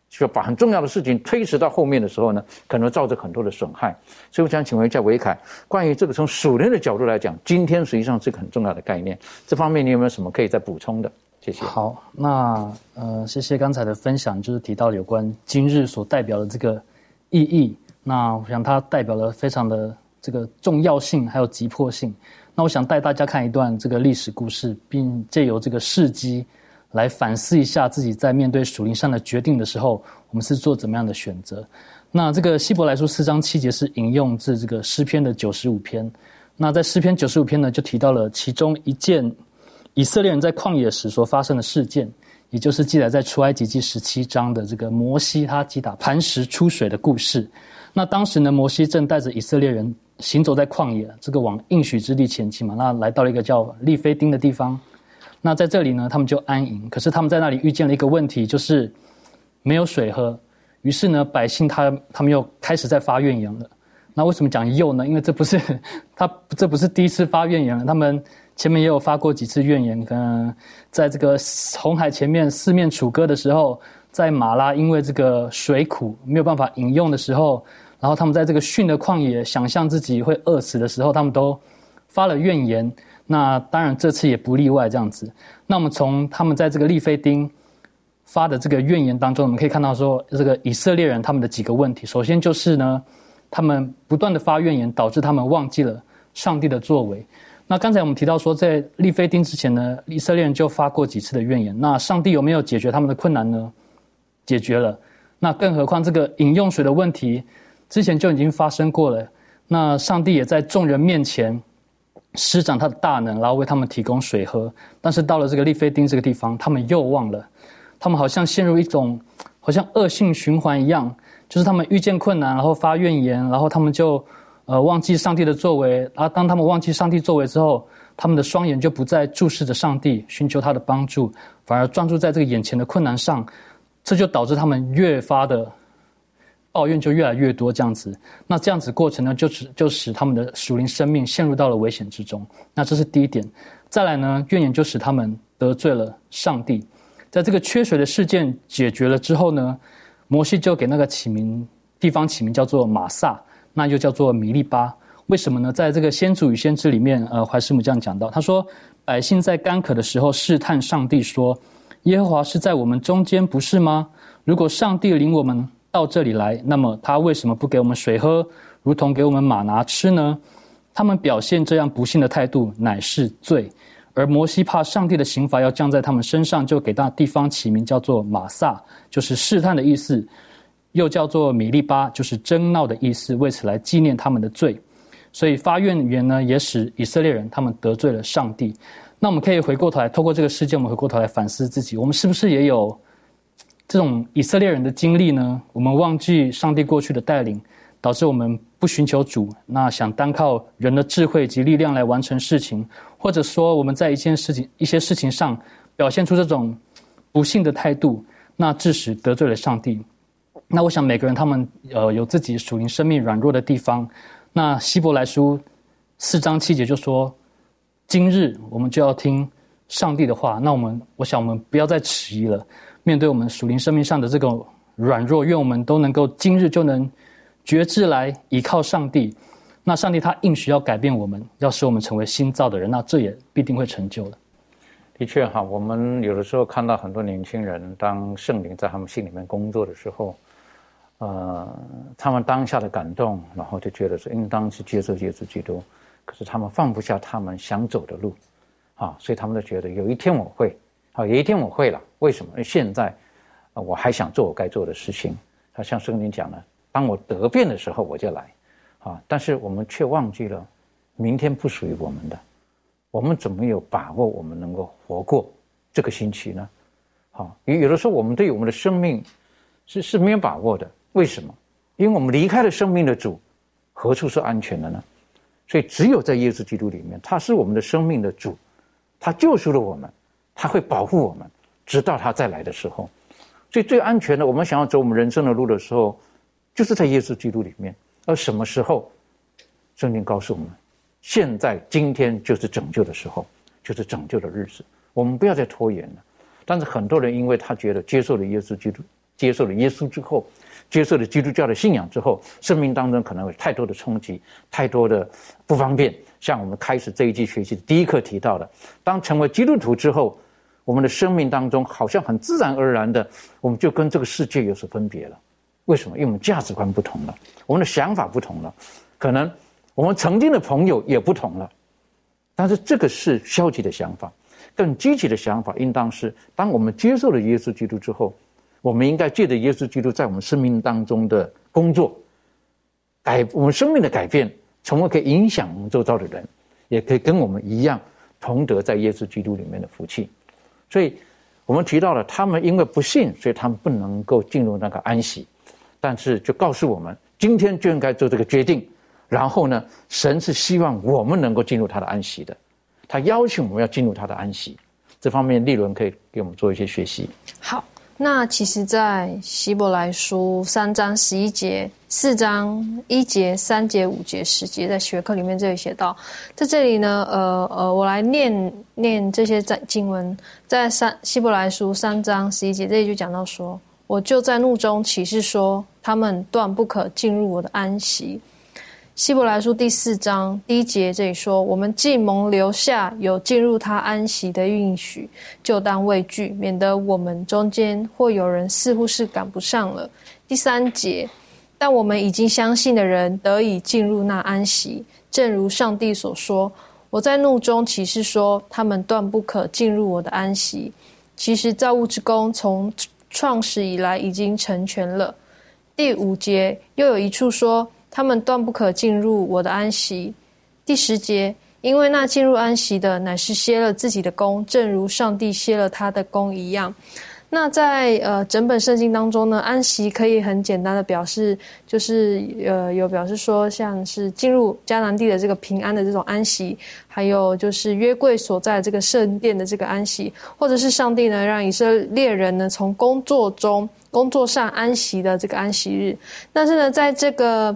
就把很重要的事情推迟到后面的时候呢，可能造成很多的损害。所以，我想请问一下维凯，关于这个从属灵的角度来讲，今天实际上是个很重要的概念。这方面，你有没有什么可以再补充的？谢谢。好，那呃，谢谢刚才的分享，就是提到有关今日所代表的这个意义。那我想它代表了非常的这个重要性，还有急迫性。那我想带大家看一段这个历史故事，并借由这个事迹来反思一下自己在面对属灵上的决定的时候，我们是做怎么样的选择。那这个希伯来书四章七节是引用自这个诗篇的九十五篇。那在诗篇九十五篇呢，就提到了其中一件以色列人在旷野时所发生的事件，也就是记载在出埃及记十七章的这个摩西他击打磐石出水的故事。那当时呢，摩西正带着以色列人行走在旷野，这个往应许之地前进嘛。那来到了一个叫利非丁的地方。那在这里呢，他们就安营。可是他们在那里遇见了一个问题，就是没有水喝。于是呢，百姓他他们又开始在发怨言了。那为什么讲又呢？因为这不是 <laughs> 他这不是第一次发怨言了，他们前面也有发过几次怨言。嗯，在这个红海前面四面楚歌的时候，在马拉因为这个水苦没有办法饮用的时候，然后他们在这个训的旷野想象自己会饿死的时候，他们都发了怨言。那当然这次也不例外这样子。那我们从他们在这个利非丁。发的这个怨言当中，我们可以看到说，这个以色列人他们的几个问题，首先就是呢，他们不断的发怨言，导致他们忘记了上帝的作为。那刚才我们提到说，在利非丁之前呢，以色列人就发过几次的怨言。那上帝有没有解决他们的困难呢？解决了。那更何况这个饮用水的问题，之前就已经发生过了。那上帝也在众人面前施展他的大能，然后为他们提供水喝。但是到了这个利非丁这个地方，他们又忘了。他们好像陷入一种好像恶性循环一样，就是他们遇见困难，然后发怨言，然后他们就呃忘记上帝的作为。啊当他们忘记上帝作为之后，他们的双眼就不再注视着上帝，寻求他的帮助，反而专注在这个眼前的困难上。这就导致他们越发的抱怨就越来越多，这样子。那这样子过程呢，就使就使他们的属灵生命陷入到了危险之中。那这是第一点。再来呢，怨言就使他们得罪了上帝。在这个缺水的事件解决了之后呢，摩西就给那个起名地方起名叫做马萨，那就叫做米利巴。为什么呢？在这个先祖与先知里面，呃，怀师母这样讲到，他说：百姓在干渴的时候试探上帝，说：耶和华是在我们中间，不是吗？如果上帝领我们到这里来，那么他为什么不给我们水喝，如同给我们马拿吃呢？他们表现这样不幸的态度，乃是罪。而摩西怕上帝的刑罚要降在他们身上，就给那地方起名叫做马萨，就是试探的意思；又叫做米利巴，就是争闹的意思，为此来纪念他们的罪。所以发怨言呢，也使以色列人他们得罪了上帝。那我们可以回过头来，透过这个事件，我们回过头来反思自己：我们是不是也有这种以色列人的经历呢？我们忘记上帝过去的带领。导致我们不寻求主，那想单靠人的智慧及力量来完成事情，或者说我们在一件事情、一些事情上表现出这种不幸的态度，那致使得罪了上帝。那我想每个人他们呃有自己属灵生命软弱的地方。那希伯来书四章七节就说：今日我们就要听上帝的话。那我们我想我们不要再迟疑了，面对我们属灵生命上的这个软弱，愿我们都能够今日就能。觉知来依靠上帝，那上帝他应许要改变我们，要使我们成为新造的人，那这也必定会成就的。的确哈，我们有的时候看到很多年轻人，当圣灵在他们心里面工作的时候，呃，他们当下的感动，然后就觉得是应当去接受耶稣基督，可是他们放不下他们想走的路，啊，所以他们都觉得有一天我会，啊，有一天我会了。为什么？因为现在，我还想做我该做的事情。他像圣经讲的。当我得病的时候，我就来，啊！但是我们却忘记了，明天不属于我们的，我们怎么有把握我们能够活过这个星期呢？好，有有的时候我们对我们的生命是是没有把握的。为什么？因为我们离开了生命的主，何处是安全的呢？所以只有在耶稣基督里面，他是我们的生命的主，他救赎了我们，他会保护我们，直到他再来的时候。所以最安全的，我们想要走我们人生的路的时候。就是在耶稣基督里面，而什么时候，圣经告诉我们，现在今天就是拯救的时候，就是拯救的日子，我们不要再拖延了。但是很多人因为他觉得接受了耶稣基督，接受了耶稣之后，接受了基督教的信仰之后，生命当中可能有太多的冲击，太多的不方便。像我们开始这一季学习的第一课提到的，当成为基督徒之后，我们的生命当中好像很自然而然的，我们就跟这个世界有所分别了。为什么？因为我们价值观不同了，我们的想法不同了，可能我们曾经的朋友也不同了。但是这个是消极的想法。更积极的想法应当是：当我们接受了耶稣基督之后，我们应该借着耶稣基督在我们生命当中的工作，改我们生命的改变，从而可以影响我们周遭的人，也可以跟我们一样同得在耶稣基督里面的福气。所以，我们提到了他们因为不信，所以他们不能够进入那个安息。但是，就告诉我们，今天就应该做这个决定。然后呢，神是希望我们能够进入他的安息的，他邀请我们要进入他的安息。这方面，利伦可以给我们做一些学习。好，那其实，在希伯来书三章十一节、四章一节、三节、五节、十节，在学课里面这里写到，在这里呢，呃呃，我来念念这些在经文，在三希伯来书三章十一节这里就讲到说。我就在怒中起誓说，他们断不可进入我的安息。希伯来书第四章第一节这里说：我们既蒙留下有进入他安息的允许，就当畏惧，免得我们中间或有人似乎是赶不上了。第三节，但我们已经相信的人得以进入那安息，正如上帝所说：我在怒中起誓说，他们断不可进入我的安息。其实造物之功从。创始以来已经成全了。第五节又有一处说，他们断不可进入我的安息。第十节，因为那进入安息的乃是歇了自己的功，正如上帝歇了他的功一样。那在呃整本圣经当中呢，安息可以很简单的表示，就是呃有表示说，像是进入迦南地的这个平安的这种安息，还有就是约柜所在这个圣殿的这个安息，或者是上帝呢让以色列人呢从工作中工作上安息的这个安息日。但是呢，在这个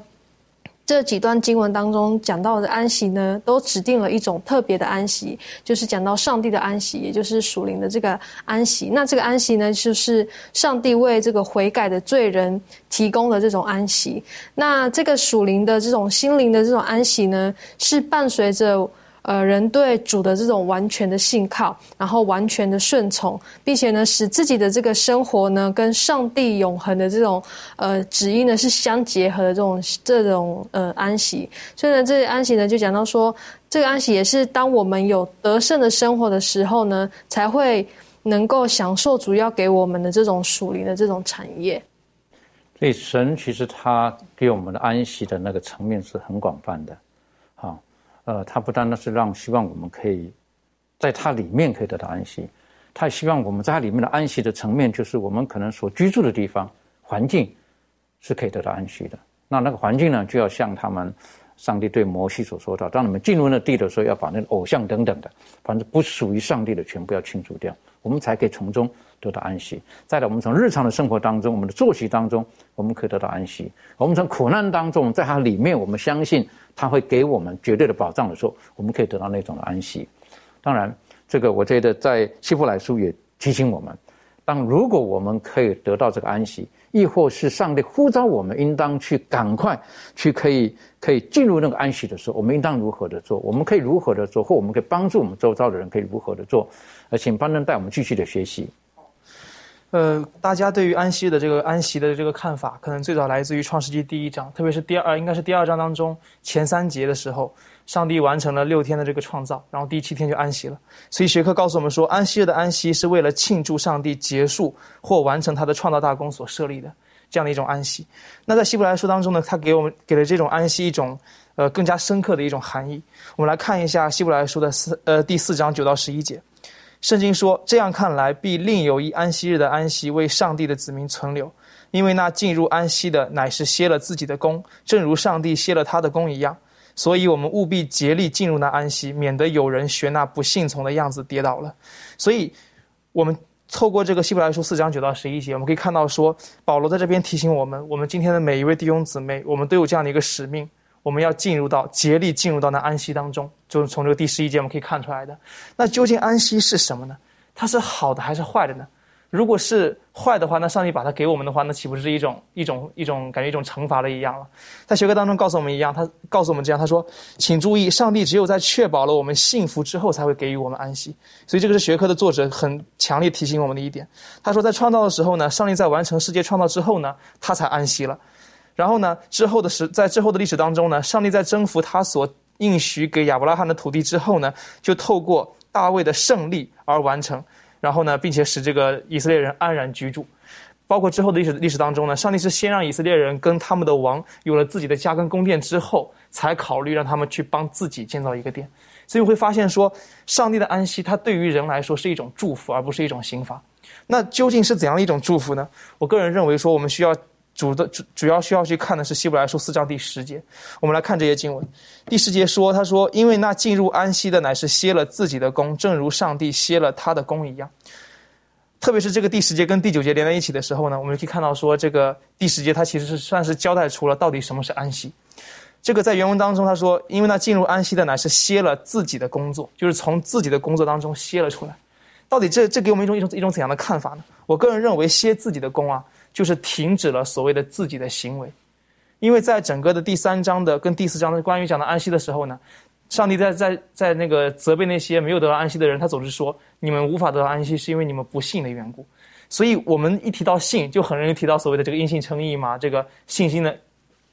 这几段经文当中讲到的安息呢，都指定了一种特别的安息，就是讲到上帝的安息，也就是属灵的这个安息。那这个安息呢，就是上帝为这个悔改的罪人提供的这种安息。那这个属灵的这种心灵的这种安息呢，是伴随着。呃，人对主的这种完全的信靠，然后完全的顺从，并且呢，使自己的这个生活呢，跟上帝永恒的这种呃旨意呢是相结合的这种这种呃安息。所以呢，这安息呢就讲到说，这个安息也是当我们有得胜的生活的时候呢，才会能够享受主要给我们的这种属灵的这种产业。所以神其实他给我们的安息的那个层面是很广泛的，呃，他不单单是让希望我们可以在它里面可以得到安息，他希望我们在它里面的安息的层面，就是我们可能所居住的地方环境是可以得到安息的。那那个环境呢，就要像他们上帝对摩西所说的，当你们进入那地的时候，要把那个偶像等等的，反正不属于上帝的全部要清除掉，我们才可以从中得到安息。再来，我们从日常的生活当中，我们的作息当中，我们可以得到安息。我们从苦难当中，在它里面，我们相信。他会给我们绝对的保障的时候，我们可以得到那种的安息。当然，这个我觉得在希伯来书也提醒我们：当如果我们可以得到这个安息，亦或是上帝呼召我们应当去赶快去可以可以进入那个安息的时候，我们应当如何的做？我们可以如何的做？或我们可以帮助我们周遭的人可以如何的做？而请班登带我们继续的学习。呃，大家对于安息的这个安息的这个看法，可能最早来自于创世纪第一章，特别是第二，应该是第二章当中前三节的时候，上帝完成了六天的这个创造，然后第七天就安息了。所以学科告诉我们说，安息日的安息是为了庆祝上帝结束或完成他的创造大功所设立的这样的一种安息。那在希伯来书当中呢，他给我们给了这种安息一种呃更加深刻的一种含义。我们来看一下希伯来书的四呃第四章九到十一节。圣经说：“这样看来，必另有一安息日的安息为上帝的子民存留，因为那进入安息的乃是歇了自己的功，正如上帝歇了他的功一样。所以，我们务必竭力进入那安息，免得有人学那不信从的样子跌倒了。所以，我们透过这个希伯来书四章九到十一节，我们可以看到说，保罗在这边提醒我们：我们今天的每一位弟兄姊妹，我们都有这样的一个使命。”我们要进入到竭力进入到那安息当中，就是从这个第十一节我们可以看出来的。那究竟安息是什么呢？它是好的还是坏的呢？如果是坏的话，那上帝把它给我们的话，那岂不是一种一种一种感觉一种惩罚了一样了？在学科当中告诉我们一样，他告诉我们这样，他说：“请注意，上帝只有在确保了我们幸福之后，才会给予我们安息。”所以这个是学科的作者很强烈提醒我们的一点。他说，在创造的时候呢，上帝在完成世界创造之后呢，他才安息了。然后呢？之后的时，在之后的历史当中呢，上帝在征服他所应许给亚伯拉罕的土地之后呢，就透过大卫的胜利而完成，然后呢，并且使这个以色列人安然居住。包括之后的历史历史当中呢，上帝是先让以色列人跟他们的王有了自己的家跟宫殿之后，才考虑让他们去帮自己建造一个殿。所以会发现说，上帝的安息，它对于人来说是一种祝福，而不是一种刑罚。那究竟是怎样一种祝福呢？我个人认为说，我们需要主的主主要需要去看的是希伯来书四章第十节。我们来看这些经文。第十节说：“他说，因为那进入安息的乃是歇了自己的功，正如上帝歇了他的功一样。”特别是这个第十节跟第九节连在一起的时候呢，我们可以看到说，这个第十节它其实是算是交代出了到底什么是安息。这个在原文当中他说：“因为那进入安息的乃是歇了自己的工作，就是从自己的工作当中歇了出来。”到底这这给我们一种一种一种怎样的看法呢？我个人认为歇自己的功啊，就是停止了所谓的自己的行为，因为在整个的第三章的跟第四章的关于讲的安息的时候呢，上帝在在在那个责备那些没有得到安息的人，他总是说你们无法得到安息是因为你们不信的缘故。所以我们一提到信，就很容易提到所谓的这个因信称义嘛，这个信心的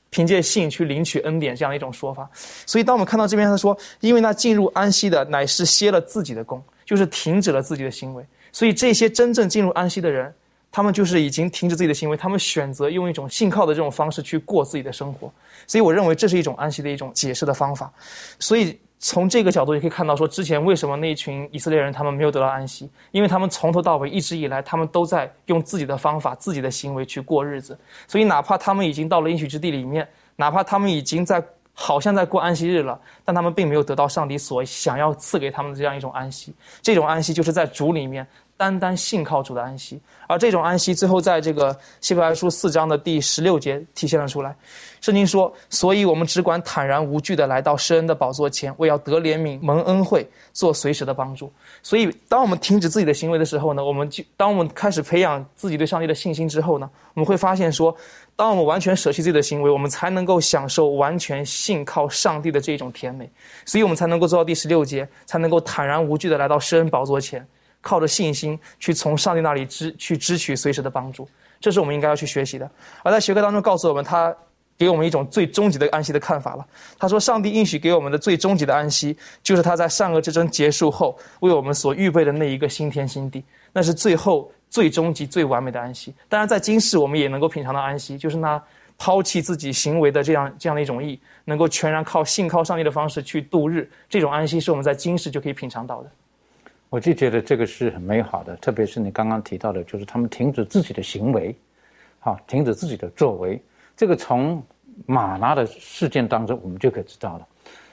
凭借信去领取恩典这样的一种说法。所以当我们看到这边他说，因为那进入安息的乃是歇了自己的功。就是停止了自己的行为，所以这些真正进入安息的人，他们就是已经停止自己的行为，他们选择用一种信靠的这种方式去过自己的生活。所以我认为这是一种安息的一种解释的方法。所以从这个角度也可以看到，说之前为什么那一群以色列人他们没有得到安息，因为他们从头到尾一直以来，他们都在用自己的方法、自己的行为去过日子。所以哪怕他们已经到了应许之地里面，哪怕他们已经在。好像在过安息日了，但他们并没有得到上帝所想要赐给他们的这样一种安息。这种安息就是在主里面单单信靠主的安息。而这种安息，最后在这个希伯来书四章的第十六节体现了出来。圣经说：“所以我们只管坦然无惧的来到施恩的宝座前，为要得怜悯、蒙恩惠、做随时的帮助。”所以，当我们停止自己的行为的时候呢，我们就当我们开始培养自己对上帝的信心之后呢，我们会发现说。当我们完全舍弃自己的行为，我们才能够享受完全信靠上帝的这种甜美，所以我们才能够做到第十六节，才能够坦然无惧的来到施恩宝座前，靠着信心去从上帝那里支去支取随时的帮助。这是我们应该要去学习的。而在学科当中告诉我们，他给我们一种最终极的安息的看法了。他说，上帝应许给我们的最终极的安息，就是他在善恶之争结束后为我们所预备的那一个新天新地，那是最后。最终极、最完美的安息。当然，在今世我们也能够品尝到安息，就是那抛弃自己行为的这样这样的一种意，能够全然靠信靠上帝的方式去度日。这种安息是我们在今世就可以品尝到的。我就觉得这个是很美好的，特别是你刚刚提到的，就是他们停止自己的行为，好，停止自己的作为。这个从马拉的事件当中，我们就可以知道了，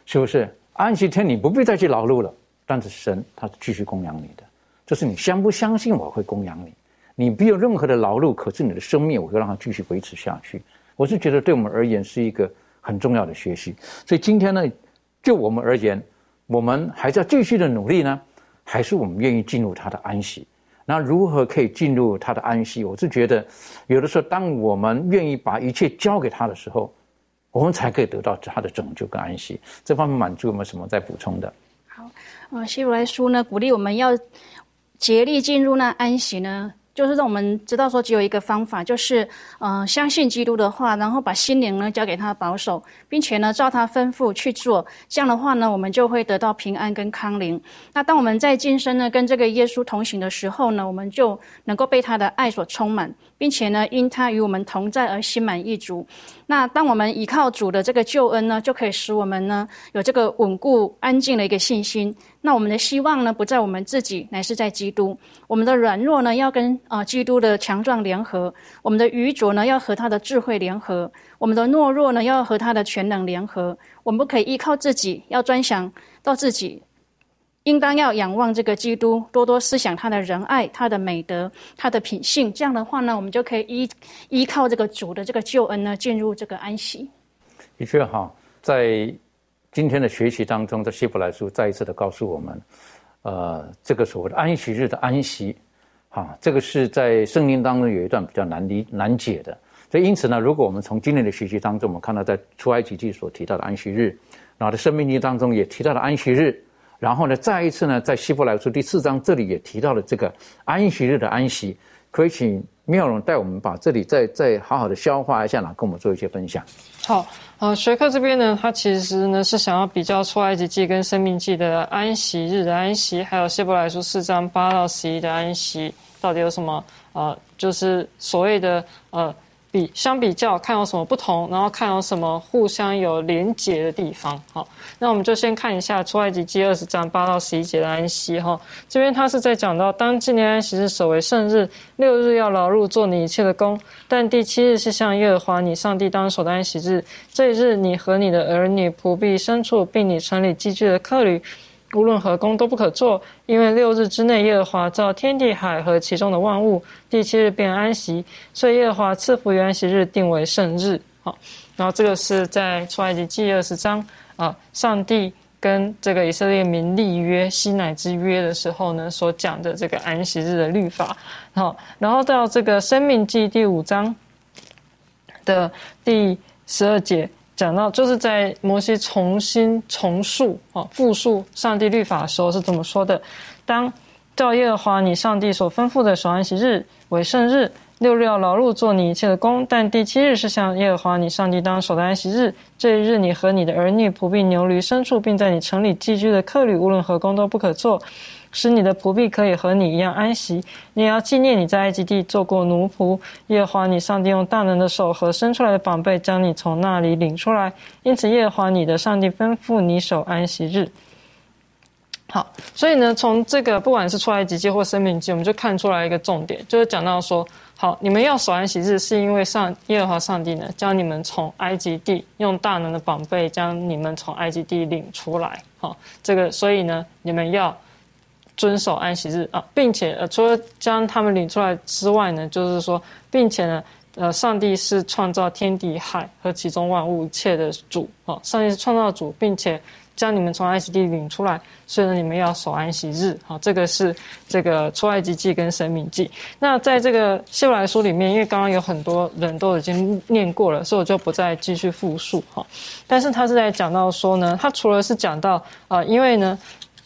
是不是？安息天你不必再去劳碌了，但是神他是继续供养你的。就是你相不相信我会供养你？你没有任何的劳碌，可是你的生命我会让它继续维持下去。我是觉得对我们而言是一个很重要的学习。所以今天呢，就我们而言，我们还是要继续的努力呢，还是我们愿意进入他的安息？那如何可以进入他的安息？我是觉得，有的时候当我们愿意把一切交给他的时候，我们才可以得到他的拯救跟安息。这方面满足有没有什么再补充的？好，嗯，希伯来书呢，鼓励我们要。竭力进入那安息呢，就是让我们知道说，只有一个方法，就是嗯，相信基督的话，然后把心灵呢交给他保守，并且呢照他吩咐去做。这样的话呢，我们就会得到平安跟康宁。那当我们在今生呢跟这个耶稣同行的时候呢，我们就能够被他的爱所充满，并且呢因他与我们同在而心满意足。那当我们依靠主的这个救恩呢，就可以使我们呢有这个稳固安静的一个信心。那我们的希望呢，不在我们自己，乃是在基督。我们的软弱呢，要跟啊基督的强壮联合；我们的愚拙呢，要和他的智慧联合；我们的懦弱呢，要和他的全能联合。我们不可以依靠自己，要专想到自己，应当要仰望这个基督，多多思想他的仁爱、他的美德、他的品性。这样的话呢，我们就可以依依靠这个主的这个救恩呢，进入这个安息。的确哈，在。今天的学习当中，在希伯来书再一次的告诉我们，呃，这个所谓的安息日的安息，哈，这个是在圣经当中有一段比较难理难解的。所以因此呢，如果我们从今天的学习当中，我们看到在出埃及记所提到的安息日，然后在生命记当中也提到了安息日，然后呢，再一次呢，在希伯来书第四章这里也提到了这个安息日的安息。可以请妙容带我们把这里再再好好的消化一下呢，跟我们做一些分享。好，呃，学科这边呢，它其实呢是想要比较出埃及记跟生命记的安息日的安息，还有希伯来书四章八到十一的安息，到底有什么？呃，就是所谓的呃。比相比较看有什么不同，然后看有什么互相有连结的地方。好，那我们就先看一下出埃及记二十章八到十一节的安息。哈，这边他是在讲到，当纪念安息日守为圣日，六日要劳碌做你一切的工，但第七日是向耶和华你上帝当守的安息日。这一日，你和你的儿女、仆婢、牲畜，并你城里寄居的客旅。无论何工都不可做，因为六日之内耶和华造天地海和其中的万物，第七日便安息，所以耶和华赐福于安息日，定为圣日。好，然后这个是在出埃及记二十章啊，上帝跟这个以色列民立约西乃之约的时候呢，所讲的这个安息日的律法。好，然后到这个生命记第五章的第十二节。讲到就是在摩西重新重述啊复述上帝律法的时候是怎么说的？当照耶和华你上帝所吩咐的守安息日为圣日，六日要劳碌做你一切的工，但第七日是向耶和华你上帝当守的安息日。这一日你和你的儿女、仆婢、牛驴、牲畜，并在你城里寄居的客旅，无论何工都不可做。使你的仆婢可以和你一样安息，你也要纪念你在埃及地做过奴仆。耶和华你上帝用大能的手和伸出来的膀臂将你从那里领出来，因此耶和华你的上帝吩咐你守安息日。好，所以呢，从这个不管是出埃及记或生命记，我们就看出来一个重点，就是讲到说，好，你们要守安息日，是因为上耶和华上帝呢将你们从埃及地用大能的膀臂将你们从埃及地领出来。好，这个所以呢，你们要。遵守安息日啊，并且呃，除了将他们领出来之外呢，就是说，并且呢，呃，上帝是创造天地海和其中万物一切的主啊，上帝是创造主，并且将你们从埃及地领出来，所以呢，你们要守安息日啊，这个是这个出埃及记跟神明记。那在这个希伯来书里面，因为刚刚有很多人都已经念过了，所以我就不再继续复述哈。但是他是在讲到说呢，他除了是讲到啊，因为呢。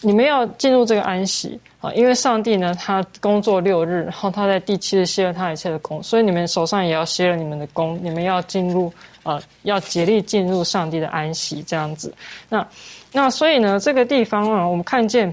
你们要进入这个安息啊，因为上帝呢，他工作六日，然后他在第七日歇了他一切的工，所以你们手上也要歇了你们的工，你们要进入啊，要竭力进入上帝的安息这样子。那那所以呢，这个地方啊，我们看见，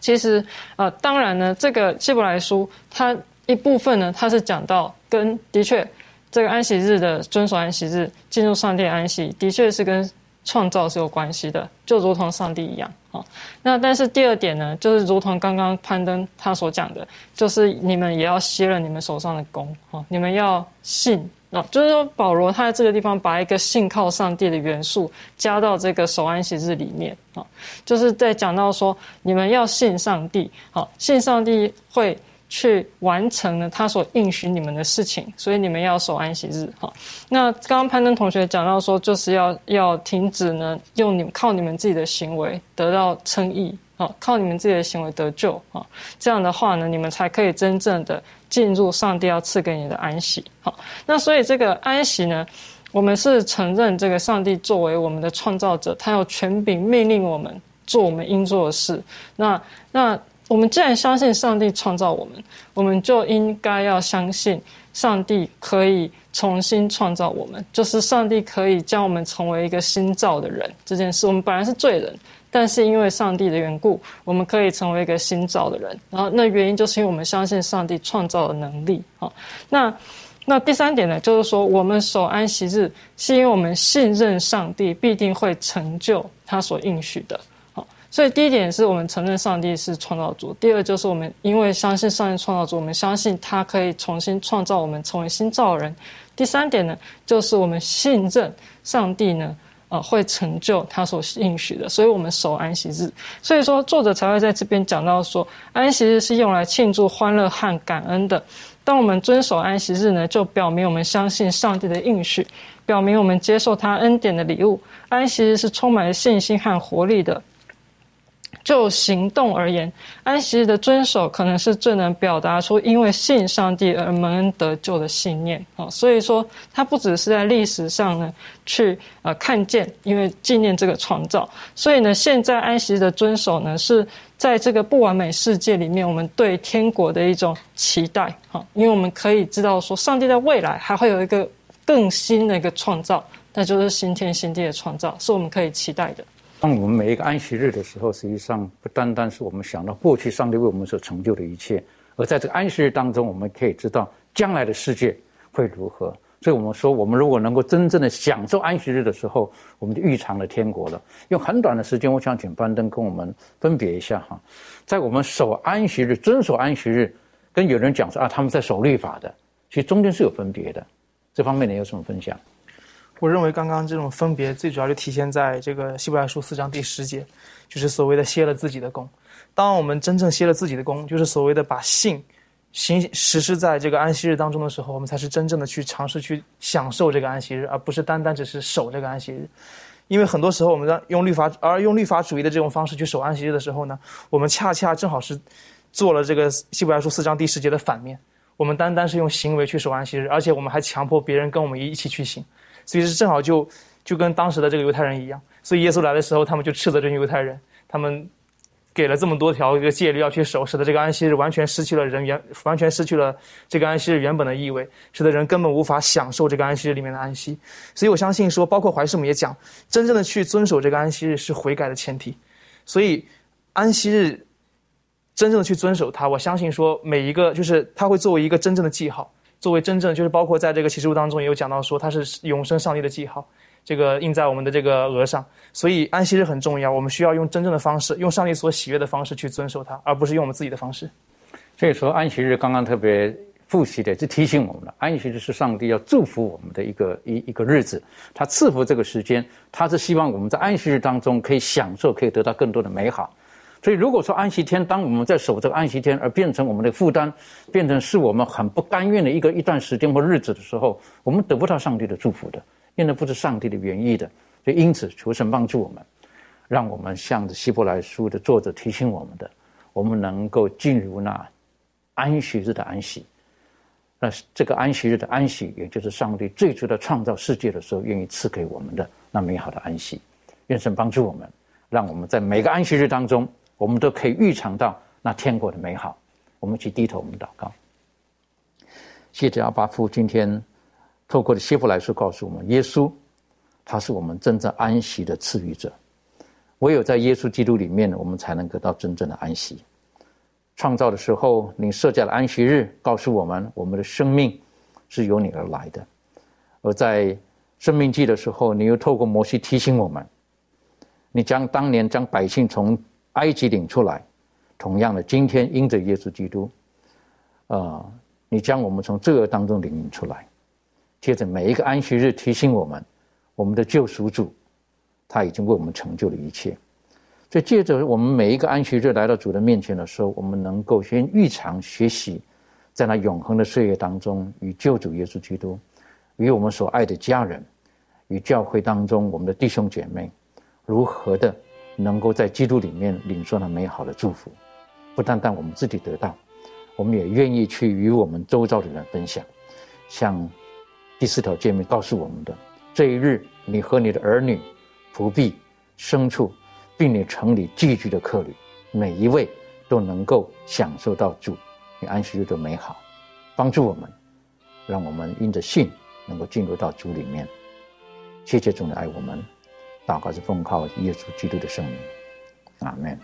其实啊，当然呢，这个希伯来书它一部分呢，它是讲到跟的确这个安息日的遵守安息日，进入上帝安息，的确是跟。创造是有关系的，就如同上帝一样啊。那但是第二点呢，就是如同刚刚攀登他所讲的，就是你们也要歇了你们手上的功啊，你们要信啊，就是说保罗他在这个地方把一个信靠上帝的元素加到这个守安息日里面啊，就是在讲到说你们要信上帝，好，信上帝会。去完成了他所应许你们的事情，所以你们要守安息日哈。那刚刚攀登同学讲到说，就是要要停止呢，用你们靠你们自己的行为得到称义啊，靠你们自己的行为得救啊。这样的话呢，你们才可以真正的进入上帝要赐给你的安息。好，那所以这个安息呢，我们是承认这个上帝作为我们的创造者，他有权柄命令我们做我们应做的事。那那。我们既然相信上帝创造我们，我们就应该要相信上帝可以重新创造我们，就是上帝可以将我们成为一个新造的人。这件事，我们本来是罪人，但是因为上帝的缘故，我们可以成为一个新造的人。然后，那原因就是因为我们相信上帝创造的能力。好，那那第三点呢，就是说我们守安息日，是因为我们信任上帝必定会成就他所应许的。所以第一点是我们承认上帝是创造主，第二就是我们因为相信上帝创造主，我们相信他可以重新创造我们成为新造人。第三点呢，就是我们信任上帝呢，呃，会成就他所应许的，所以我们守安息日。所以说作者才会在这边讲到说，安息日是用来庆祝欢乐和感恩的。当我们遵守安息日呢，就表明我们相信上帝的应许，表明我们接受他恩典的礼物。安息日是充满了信心和活力的。就行动而言，安息日的遵守可能是最能表达出因为信上帝而蒙恩得救的信念啊。所以说，它不只是在历史上呢去呃看见，因为纪念这个创造。所以呢，现在安息日的遵守呢，是在这个不完美世界里面，我们对天国的一种期待哈。因为我们可以知道说，上帝在未来还会有一个更新的一个创造，那就是新天新地的创造，是我们可以期待的。当我们每一个安息日的时候，实际上不单单是我们想到过去上帝为我们所成就的一切，而在这个安息日当中，我们可以知道将来的世界会如何。所以，我们说，我们如果能够真正的享受安息日的时候，我们就预尝了天国了。用很短的时间，我想请班登跟我们分别一下哈，在我们守安息日、遵守安息日，跟有人讲说啊，他们在守律法的，其实中间是有分别的。这方面你有什么分享？我认为刚刚这种分别最主要就体现在这个希伯来书四章第十节，就是所谓的歇了自己的功。当我们真正歇了自己的功，就是所谓的把信行实施在这个安息日当中的时候，我们才是真正的去尝试去享受这个安息日，而不是单单只是守这个安息日。因为很多时候我们在用律法而用律法主义的这种方式去守安息日的时候呢，我们恰恰正好是做了这个希伯来书四章第十节的反面。我们单单是用行为去守安息日，而且我们还强迫别人跟我们一起去行。所以是正好就就跟当时的这个犹太人一样，所以耶稣来的时候，他们就斥责这些犹太人，他们给了这么多条一个戒律要去守，使得这个安息日完全失去了人原完全失去了这个安息日原本的意味，使得人根本无法享受这个安息日里面的安息。所以我相信说，包括怀师母也讲，真正的去遵守这个安息日是悔改的前提。所以安息日真正的去遵守它，我相信说每一个就是它会作为一个真正的记号。作为真正就是包括在这个启示录当中也有讲到说它是永生上帝的记号，这个印在我们的这个额上，所以安息日很重要，我们需要用真正的方式，用上帝所喜悦的方式去遵守它，而不是用我们自己的方式。所以说安息日刚刚特别复习的，就提醒我们了，安息日是上帝要祝福我们的一个一一个日子，他赐福这个时间，他是希望我们在安息日当中可以享受，可以得到更多的美好。所以，如果说安息天，当我们在守这个安息天，而变成我们的负担，变成是我们很不甘愿的一个一段时间或日子的时候，我们得不到上帝的祝福的，因为不是上帝的原意的。所以，因此求神帮助我们，让我们向着希伯来书的作者提醒我们的，我们能够进入那安息日的安息。那这个安息日的安息，也就是上帝最初的创造世界的时候，愿意赐给我们的那美好的安息。愿神帮助我们，让我们在每个安息日当中。我们都可以预尝到那天国的美好。我们去低头，我们祷告。谢谢阿巴夫今天透过的希伯来书告诉我们，耶稣他是我们真正安息的赐予者。唯有在耶稣基督里面，我们才能得到真正的安息。创造的时候，你设下了安息日，告诉我们我们的生命是由你而来的；而在生命记的时候，你又透过摩西提醒我们，你将当年将百姓从埃及领出来，同样的，今天因着耶稣基督，啊，你将我们从罪恶当中领出来。接着每一个安息日提醒我们，我们的救赎主，他已经为我们成就了一切。所以借着我们每一个安息日来到主的面前的时候，我们能够先预尝学习，在那永恒的岁月当中，与救主耶稣基督，与我们所爱的家人，与教会当中我们的弟兄姐妹，如何的。能够在基督里面领受那美好的祝福，不单单我们自己得到，我们也愿意去与我们周遭的人分享。像第四条诫命告诉我们的：这一日，你和你的儿女、仆婢、牲畜，并你城里寄居的客旅，每一位都能够享受到主你安息日的美好，帮助我们，让我们因着信能够进入到主里面。谢谢主的爱我们。祷告是奉靠耶稣基督的圣名，阿门。